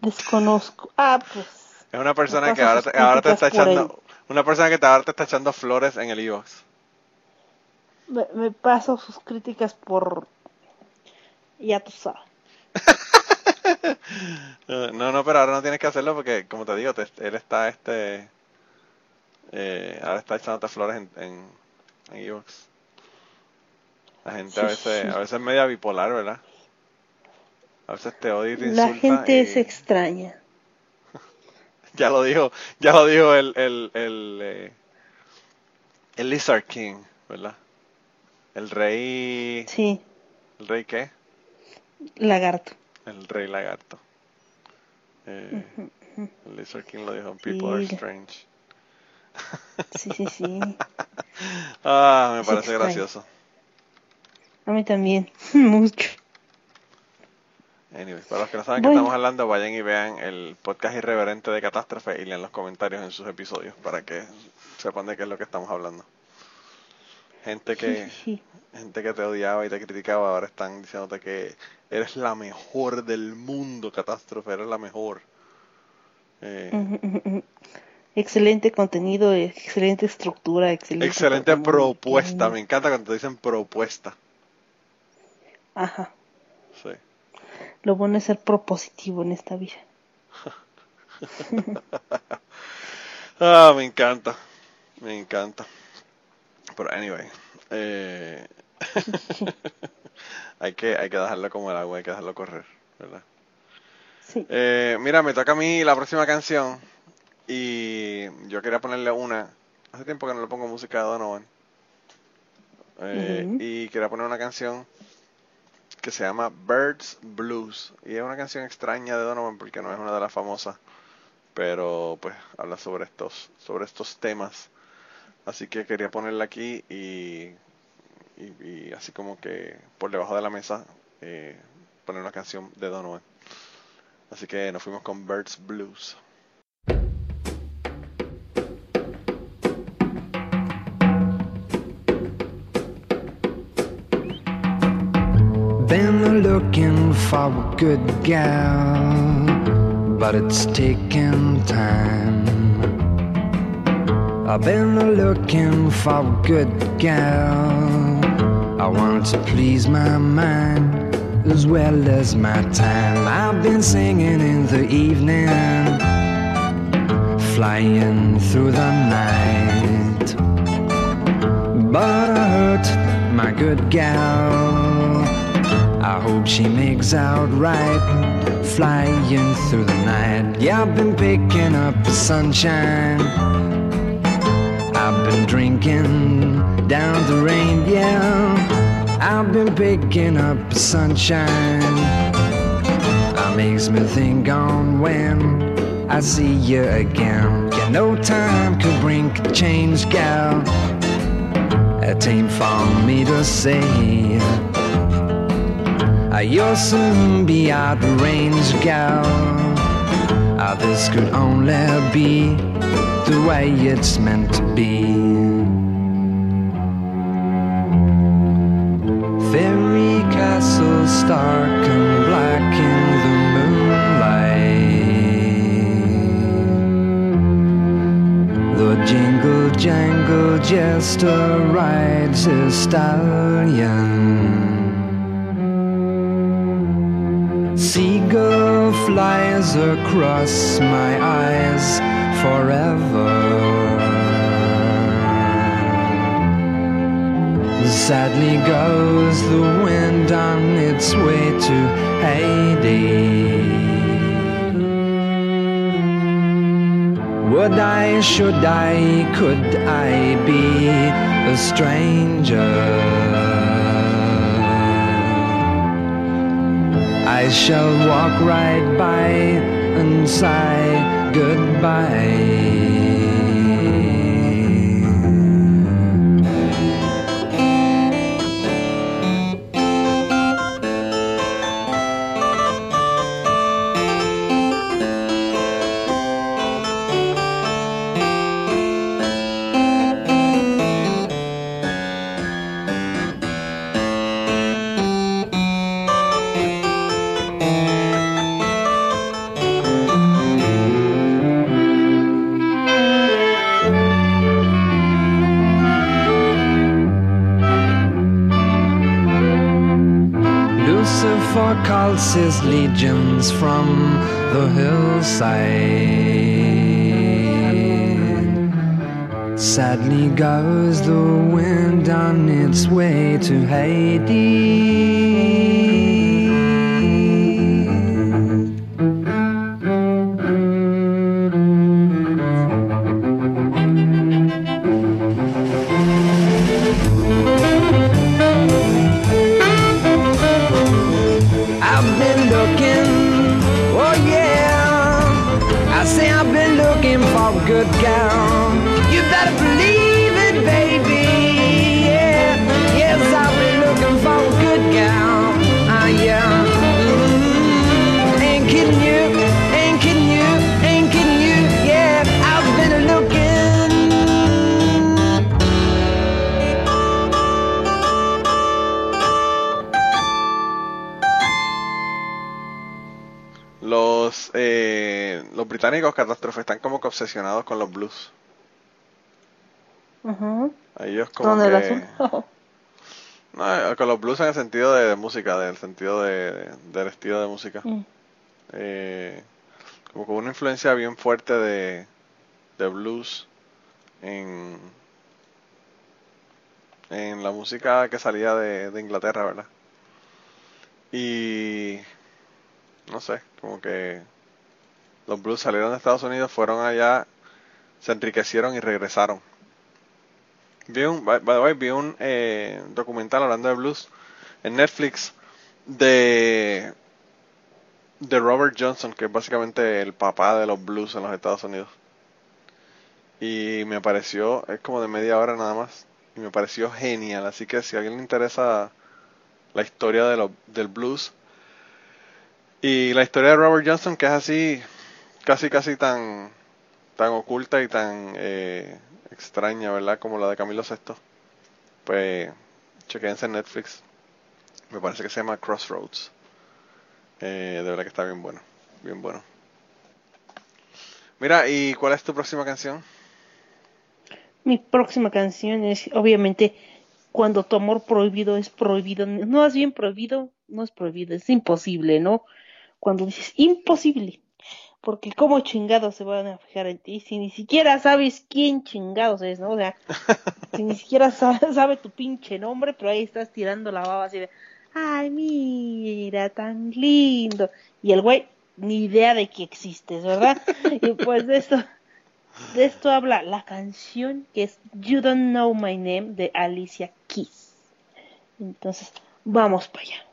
Desconozco. Ah, pues. Es una persona que ahora ahora te está echando, una persona que te, ahora te está echando flores en el iVoox. Me, me paso sus críticas por. Ya tú sabes. No, no, pero ahora no tienes que hacerlo porque, como te digo, te- él está este, eh, ahora está echándote flores en, en, en iVoox. La gente a veces, sí. a veces es media bipolar, ¿verdad? A veces te odia y te La insulta gente y- es extraña. Ya lo dijo, ya lo dijo el, el, el, eh, el Lizard King, ¿verdad? El rey, Sí, ¿el rey qué? lagarto. El rey lagarto. Eh, el Lizard King lo dijo, people are Sí. strange. Sí, sí, sí. Ah, me Es parece extraño. gracioso. A mí también. Mucho. Anyway, para los que no saben que Bueno. estamos hablando, vayan y vean el podcast irreverente de Catástrofe y lean los comentarios en sus episodios para que sepan de qué es lo que estamos hablando. Gente que, Sí, sí, gente que te odiaba y te criticaba ahora están diciéndote que eres la mejor del mundo, Catástrofe, eres la mejor. Eh. Excelente contenido, excelente estructura, excelente. excelente propuesta, me encanta cuando te dicen propuesta. Ajá. Lo bueno es ser propositivo en esta vida. Ah, me encanta. Me encanta. Pero anyway. eh, hay que hay que dejarlo como el agua, hay que dejarlo correr, ¿verdad? Sí. Eh, mira, me toca a mí la próxima canción y yo quería ponerle una. Hace tiempo que no le pongo música de Donovan. Eh. Y quería poner una canción que se llama Birds Blues. Y es una canción extraña de Donovan porque no es una de las famosas. Pero pues habla sobre estos, sobre estos temas. Así que quería ponerla aquí y, y, así como que por debajo de la mesa eh, poner una canción de Donovan. Así que nos fuimos con Birds Blues. Looking for a good gal, but it's taking time. I've been looking for a good gal. I want to please my mind as well as my time. I've been singing in the evening, flying through the night. But I hurt my good gal. I hope she makes out right, flying through the night. Yeah, I've been picking up the sunshine. I've been drinking down the rain, yeah. I've been picking up the sunshine. That makes me think on when I see you again. Yeah, no time could bring a change, gal. It ain't for me to say. You'll soon be out of range, gal. Uh, this could only be the way it's meant to be. Fairy castle stark and black in the moonlight. The jingle jangle jester rides his stallion. Flies across my eyes forever. Sadly goes the wind on its way to Hades. Would I, should I, could I be a stranger? I shall walk right by and sigh goodbye. His legions from the hillside. Sadly goes the wind on its way to Hades. Obsesionados con los blues. A ellos como ¿Dónde que... No, eh, con los blues en el sentido de, de música, del sentido de, de- del estilo de música. Mm. Eh, como con una influencia bien fuerte de, de blues en, en la música que salía de, de Inglaterra, ¿verdad? Y no sé, como que los blues salieron de Estados Unidos, fueron allá, se enriquecieron y regresaron. Vi un, by, vi un eh, documental hablando de blues en Netflix de de Robert Johnson, que es básicamente el papá de los blues en los Estados Unidos. Y me pareció, es como de media hora nada más, y me pareció genial. Así que si a alguien le interesa la historia de lo- del blues y la historia de Robert Johnson, que es así, casi casi tan, tan oculta y tan eh, extraña, ¿verdad? Como la de Camilo VI, pues chequense en Netflix. Me parece que se llama Crossroads. Eh, de verdad que está bien bueno, bien bueno. Mira, ¿y cuál es tu próxima canción? Mi próxima canción es, obviamente, cuando tu amor prohibido es prohibido. No es bien prohibido, no es prohibido, es imposible, ¿no? Cuando dices imposible. Porque cómo chingados se van a fijar en ti si ni siquiera sabes quién chingados es, ¿no? O sea, si ni siquiera sabe, sabe tu pinche nombre, pero ahí estás tirando la baba así de, ay, mira, tan lindo. Y el güey, ni idea de que existes, ¿verdad? Y pues de esto, de esto habla la canción que es You Don't Know My Name de Alicia Keys. Entonces, vamos para allá.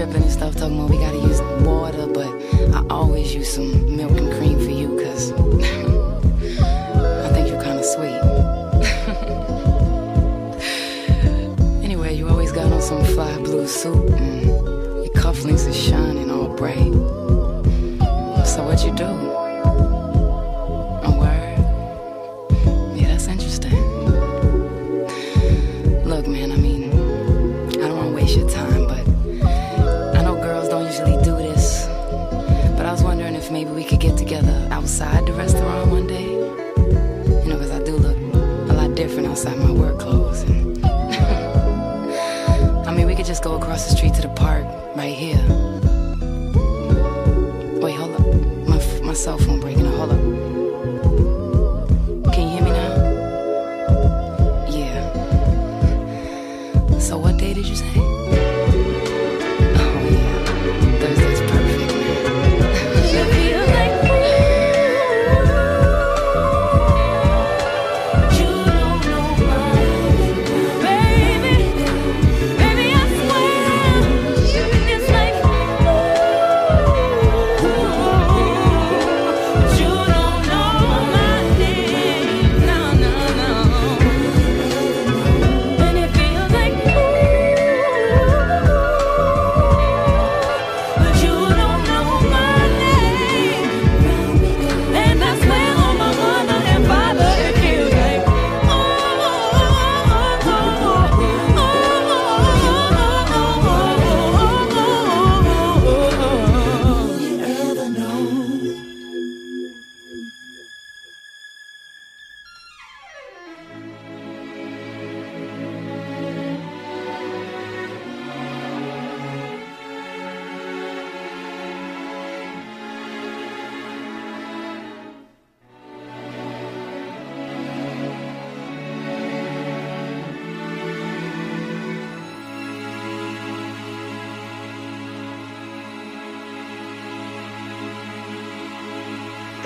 Tripping and stuff, talking about we gotta use water, but I always use some milk outside my work clothes. I mean, we could just go across the street to the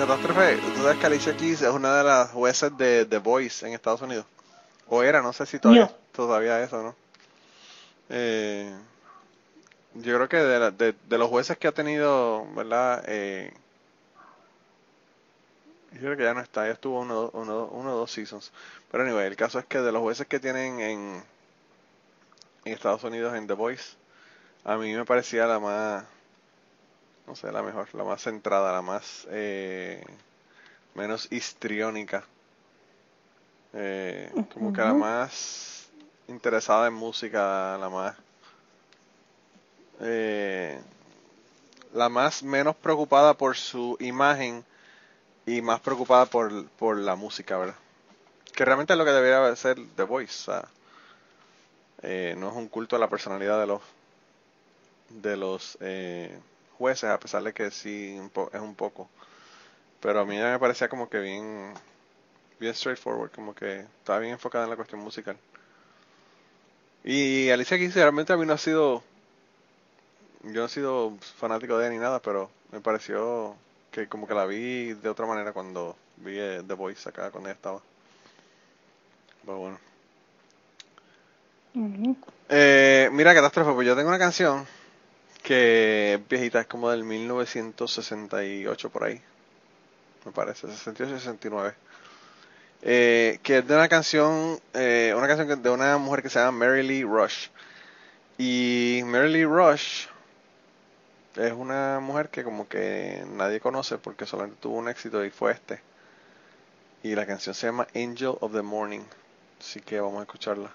Catástrofe, tú sabes que Alicia Keys es una de las jueces de The Voice en Estados Unidos. O era, no sé si todavía, No. todavía es o no. Eh, yo creo que de, la- de, de los jueces que ha tenido, ¿verdad? Eh, yo creo que ya no está, ya estuvo uno, uno, uno o dos seasons. Pero anyway, el caso es que de los jueces que tienen en, en Estados Unidos en The Voice, a mí me parecía la más, no sé, la mejor, la más centrada, la más eh, menos histriónica, eh, como que la más interesada en música, la más, eh, la más menos preocupada por su imagen y más preocupada por, por la música, ¿verdad? Que realmente es lo que debería ser The Voice, o sea, eh, no es un culto a la personalidad de los de los eh, jueces, a pesar de que sí es un poco. Pero a mí ya me parecía como que bien, bien straightforward, como que estaba bien enfocada en la cuestión musical. Y Alicia Keys realmente a mí no ha sido, yo no he sido fanático de ella ni nada, pero me pareció que como que la vi de otra manera cuando vi eh, The Voice acá cuando ella estaba. Pero bueno. Eh, mira, catástrofe, pues yo tengo una canción que es viejita, es como del 1968 por ahí, me parece, 68, 69. Eh, que es de una canción, eh, una canción de una mujer que se llama Mary Lee Rush. Y Mary Lee Rush es una mujer que como que nadie conoce porque solamente tuvo un éxito y fue este. Y la canción se llama Angel of the Morning. Así que vamos a escucharla.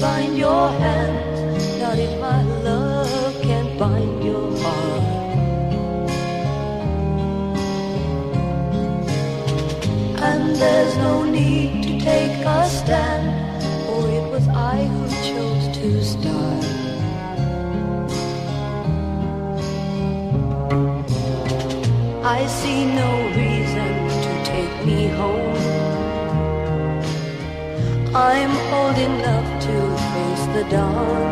bind your hand, not if my love can bind your heart. And there's no need to take a stand, for it was I who chose to start. I see no reason to take me home. I'm holding love the dawn.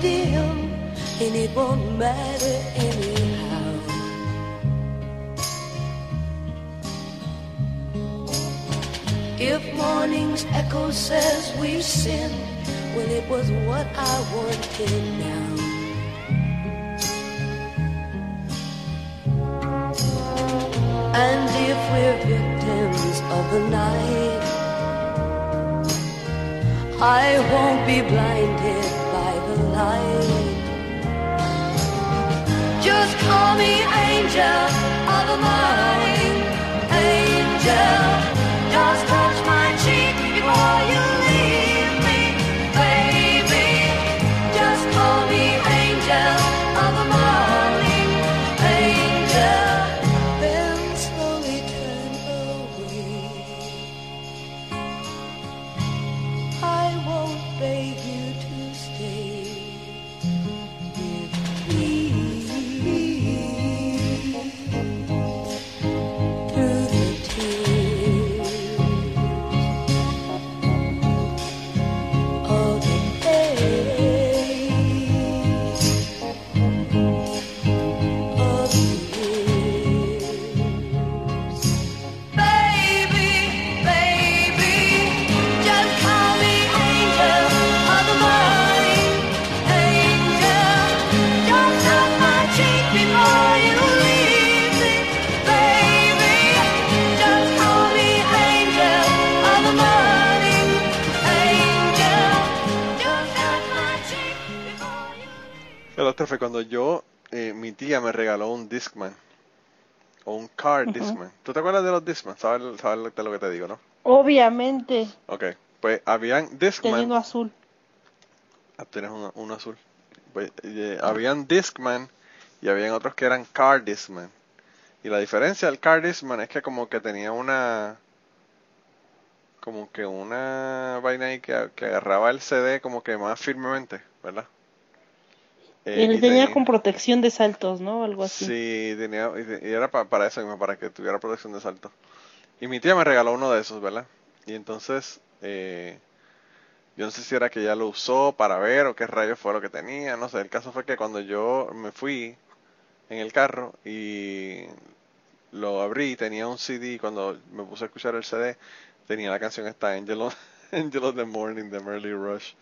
And it won't matter anyhow. If morning's echo says we've sinned, well, it was what I wanted now. And if we're victims of the night, I won't be blinded Just call me angel of morning, angel. Just touch my cheek before you Discman. O un Car Discman. ¿Tú te acuerdas de los Discman? ¿Sabes, sabes de lo que te digo, no? Obviamente, Ok. Pues habían Discman. uno azul. Ah, tienes uno, uno azul. Pues, eh, habían Discman y habían otros que eran Car Discman. Y la diferencia del Car Discman es que como que tenía una... Como que una vaina ahí que, que agarraba el CD como que más firmemente, ¿verdad? Eh, y le y tenía con protección de saltos, ¿no? Algo así. Sí, tenía, y era pa- para eso mismo, para que tuviera protección de salto. Y mi tía me regaló uno de esos, ¿verdad? Y entonces, eh, yo no sé si era que ella lo usó para ver o qué rayos fue lo que tenía, no sé. El caso fue que cuando yo me fui en el carro y lo abrí, tenía un CD, cuando me puse a escuchar el CD, tenía la canción esta, Angel of, Angel of the Morning de Merly Rush.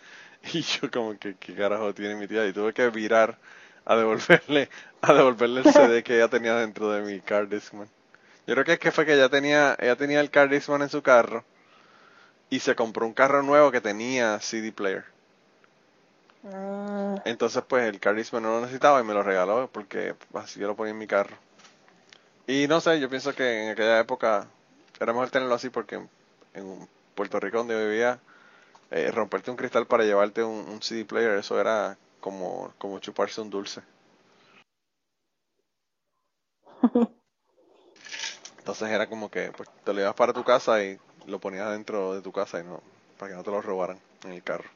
Y yo como que, ¿qué carajo tiene mi tía? Y tuve que virar a devolverle, a devolverle el CD que ella tenía dentro de mi car discman. Yo creo que es que fue que ella tenía, ella tenía el car discman en su carro y se compró un carro nuevo que tenía CD player. Ah, Entonces pues el car discman no lo necesitaba y me lo regaló porque así yo lo ponía en mi carro. Y no sé, yo pienso que en aquella época era mejor tenerlo así porque en Puerto Rico donde yo vivía, eh, romperte un cristal para llevarte un, un CD player, eso era como, como chuparse un dulce. Entonces era como que pues, te lo llevas para tu casa y lo ponías dentro de tu casa y no, para que no te lo robaran en el carro.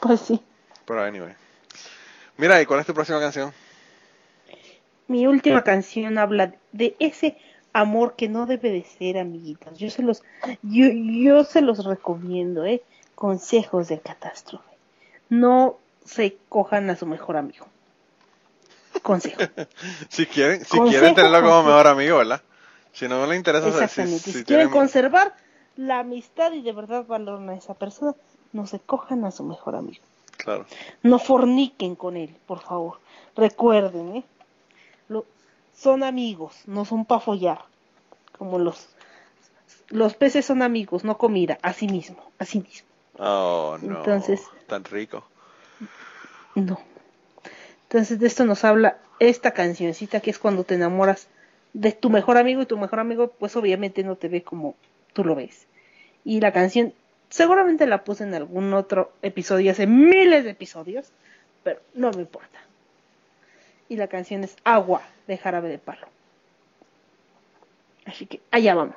pues sí. Pero anyway. Mira, ¿y cuál es tu próxima canción? Mi última canción habla de ese amor que no debe de ser, amiguitos. Yo se los, yo, yo se los recomiendo, ¿eh? Consejos de catástrofe. No se cojan a su mejor amigo. Consejo. Si quieren, si Consejo, quieren tenerlo como consejo. mejor amigo, ¿verdad? Si no le interesa, si- Exactamente. si, Si, quieren tienen- conservar la amistad y de verdad valoran a esa persona, no se cojan a su mejor amigo. Claro. No forniquen con él, por favor. Recuerden, ¿eh? Lo- son amigos, no son para follar. Como los, los peces son amigos, no comida, así mismo, así mismo. Oh, no. Entonces- Tan rico. No. Entonces de esto nos habla esta cancioncita que es cuando te enamoras de tu mejor amigo y tu mejor amigo pues obviamente no te ve como tú lo ves. Y la canción seguramente la puse en algún otro episodio hace miles de episodios, pero no me importa. Y la canción es Agua de Jarabe de Palo. Así que allá vamos.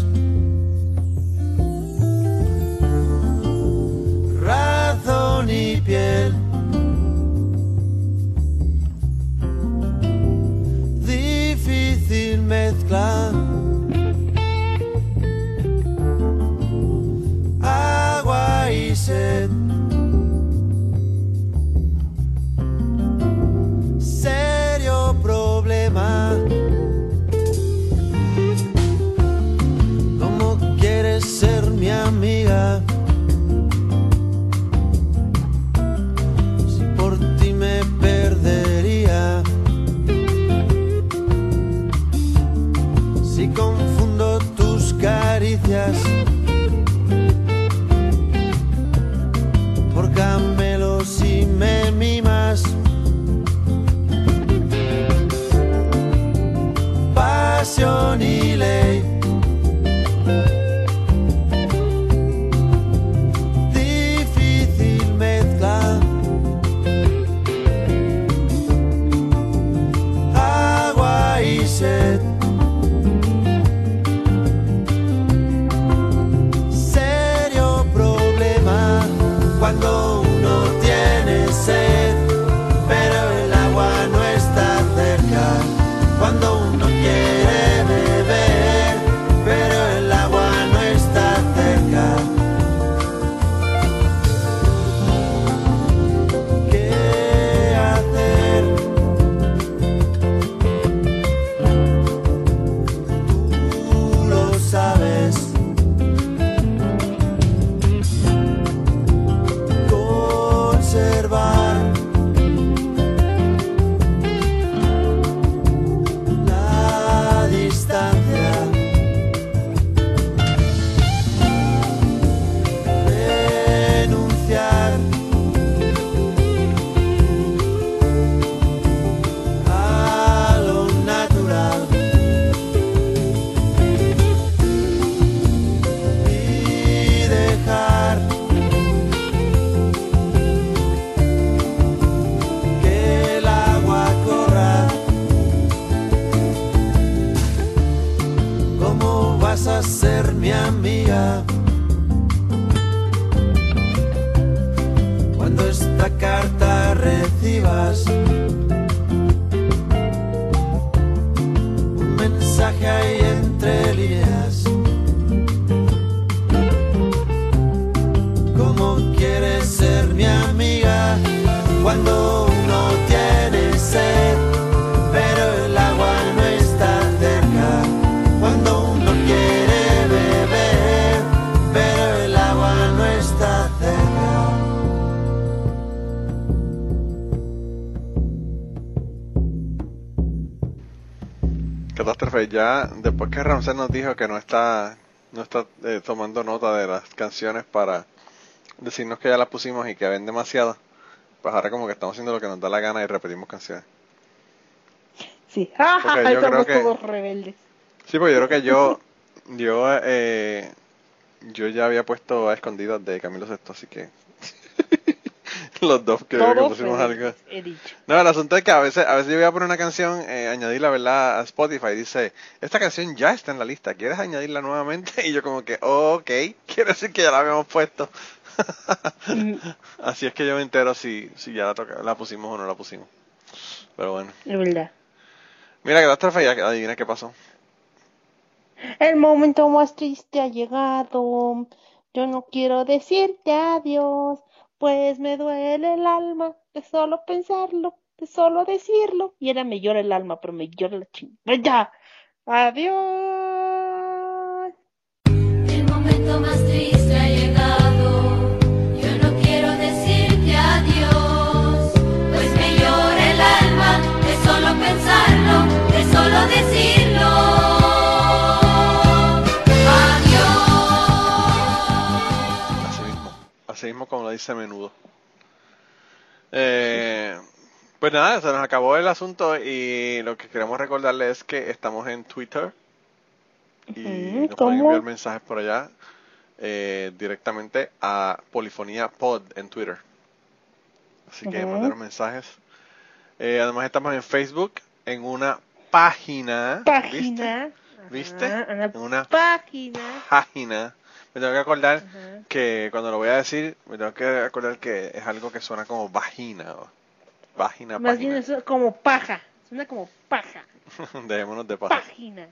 Ya después que Ramsey nos dijo que no está, no está eh, tomando nota de las canciones para decirnos que ya las pusimos y que ven demasiado, pues ahora como que estamos haciendo lo que nos da la gana y repetimos canciones. Sí, Porque yo creo somos que- todos rebeldes. Sí, pues yo creo que yo, yo, eh, yo ya había puesto a escondidas de Camilo Sesto, así que los dos creo que Todos pusimos algo. rebeldes, he dicho. No, el asunto es que a veces, a veces yo voy a poner una canción, eh, añadir la verdad a Spotify, dice, esta canción ya está en la lista, ¿quieres añadirla nuevamente? Y yo como que, ok, quiere decir que ya la habíamos puesto. Mm, Así es que yo me entero si, si ya la, toca, la pusimos o no la pusimos. Pero bueno. Es verdad. Mira, catástrofe, ya adivina qué pasó. El momento más triste ha llegado. Yo no quiero decirte adiós, pues me duele el alma de solo pensarlo, de solo decirlo. Y era me llora el alma, pero me llora la chingada. Ya. Adiós. El momento más triste mismo como lo dice menudo. Eh, pues nada, se nos acabó el asunto y lo que queremos recordarles es que estamos en Twitter y nos pueden enviar mensajes por allá eh, directamente a Polifonía Pod en Twitter. Así que Ujú. mandaron mensajes. Eh, además estamos en Facebook en una página. Página. ¿Viste? Ajá, ¿Viste? una En una página. página. Me tengo que acordar que cuando lo voy a decir, me tengo que acordar que es algo que suena como vagina. o Vagina, Más bien es como paja. Suena como paja. Dejémonos de paja. Página.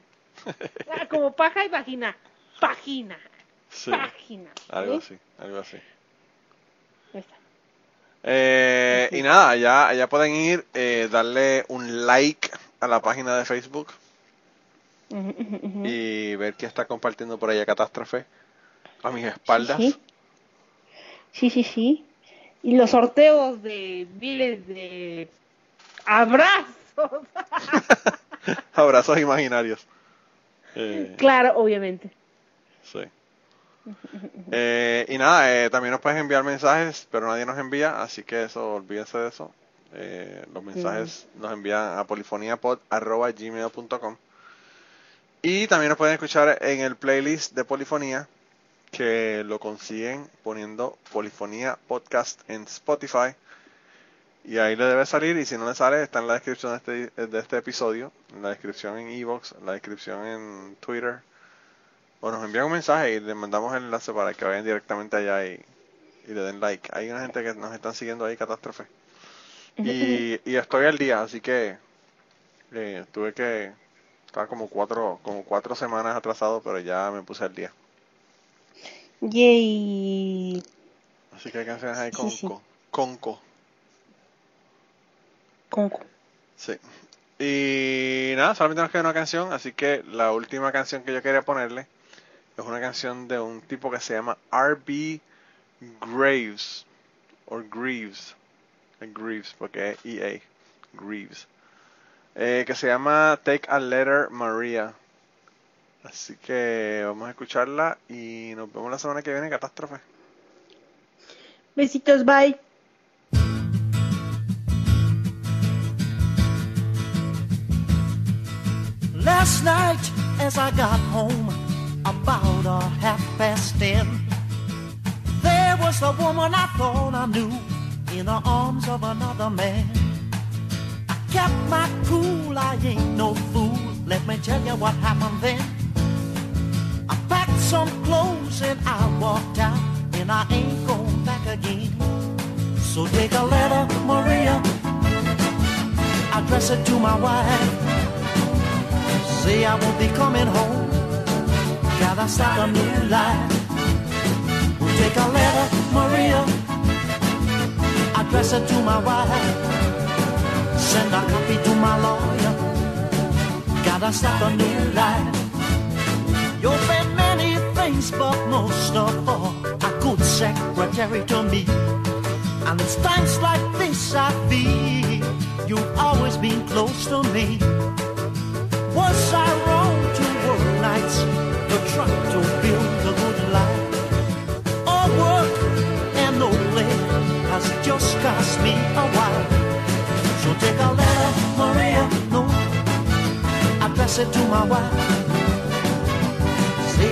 Ah, como paja y vagina. Página. Sí, Página. algo ¿sí? así, algo así. Ahí está. Eh, y nada, allá, allá pueden ir, eh, darle un like a la página de Facebook y ver quién está compartiendo por allá Catástrofe a mis espaldas. Sí, sí, sí, sí. Y los sorteos de miles de abrazos. Abrazos imaginarios. Eh, Claro, obviamente. Sí. Eh, y nada, eh, también nos puedes enviar mensajes, pero nadie nos envía, así que eso, olvídense de eso. Eh, los mensajes nos envían a polifoniapod.gmail.com Y también nos pueden escuchar en el playlist de Polifonía, que lo consiguen poniendo Polifonía Podcast en Spotify. Y ahí le debe salir, y si no le sale, está en la descripción de este, de este episodio, en la descripción en Evox, en la descripción en Twitter, o nos envían un mensaje y le mandamos el enlace para que vayan directamente allá y, y le den like. Hay una gente que nos están siguiendo ahí, Catástrofe. Y, y estoy al día, así que eh, tuve que estar como cuatro, como cuatro semanas atrasado, pero ya me puse al día. Yay. Así que hay canciones ahí con sí. co- conco. Conco. Sí. Y nada, solamente nos queda una canción, así que la última canción que yo quería ponerle es una canción de un tipo que se llama R.B. Graves, o Greaves, Greaves, porque es EA, Greaves, eh, que se llama Take a Letter Maria. Así que vamos a escucharla y nos vemos la semana que viene, Catástrofe. Besitos, bye. Last night, as I got home, about a half past ten, there was the woman I thought I knew in the arms of another man. I kept my cool, I ain't no fool. Let me tell you what happened then. Some clothes and I walked out, and I ain't going back again. So take a letter, Maria, address it to my wife. Say I won't be coming home. Gotta start a new life. We'll take a letter, Maria. Address it to my wife. Send a copy to my lawyer. Gotta start a new life. Many things, but most of all, a good secretary to me. And it's times like this I feel you've always been close to me. Was I wrong to work nights to try to build a good life? All work and no play has just cost me a while. So take a letter, Maria, no, address it to my wife.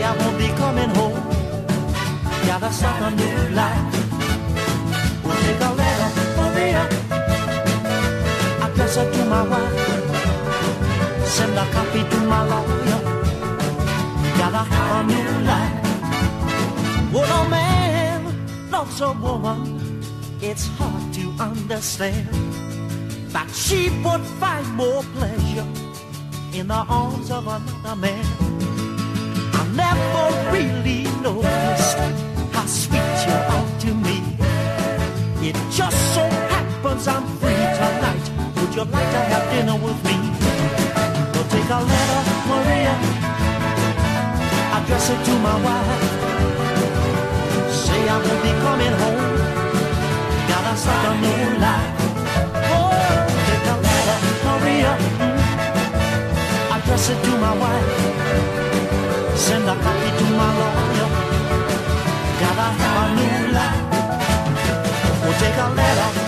I won't be coming home. Gotta start a new life. We'll take a letter, Maria, address it to my wife. Send a copy to my lawyer. Gotta have a new life. When a man loves a woman, it's hard to understand. But she would find more pleasure in the arms of another man. Never really noticed how sweet you are to me. It just so happens I'm free tonight. Would you like to have dinner with me? Well, take a letter, Maria. Address it to my wife. Say I won't be coming home. Gotta start a new life. Oh, take a letter, Maria. Address it to my wife. Send a copy to my lawyer. Gotta have a new life. We'll take a letter.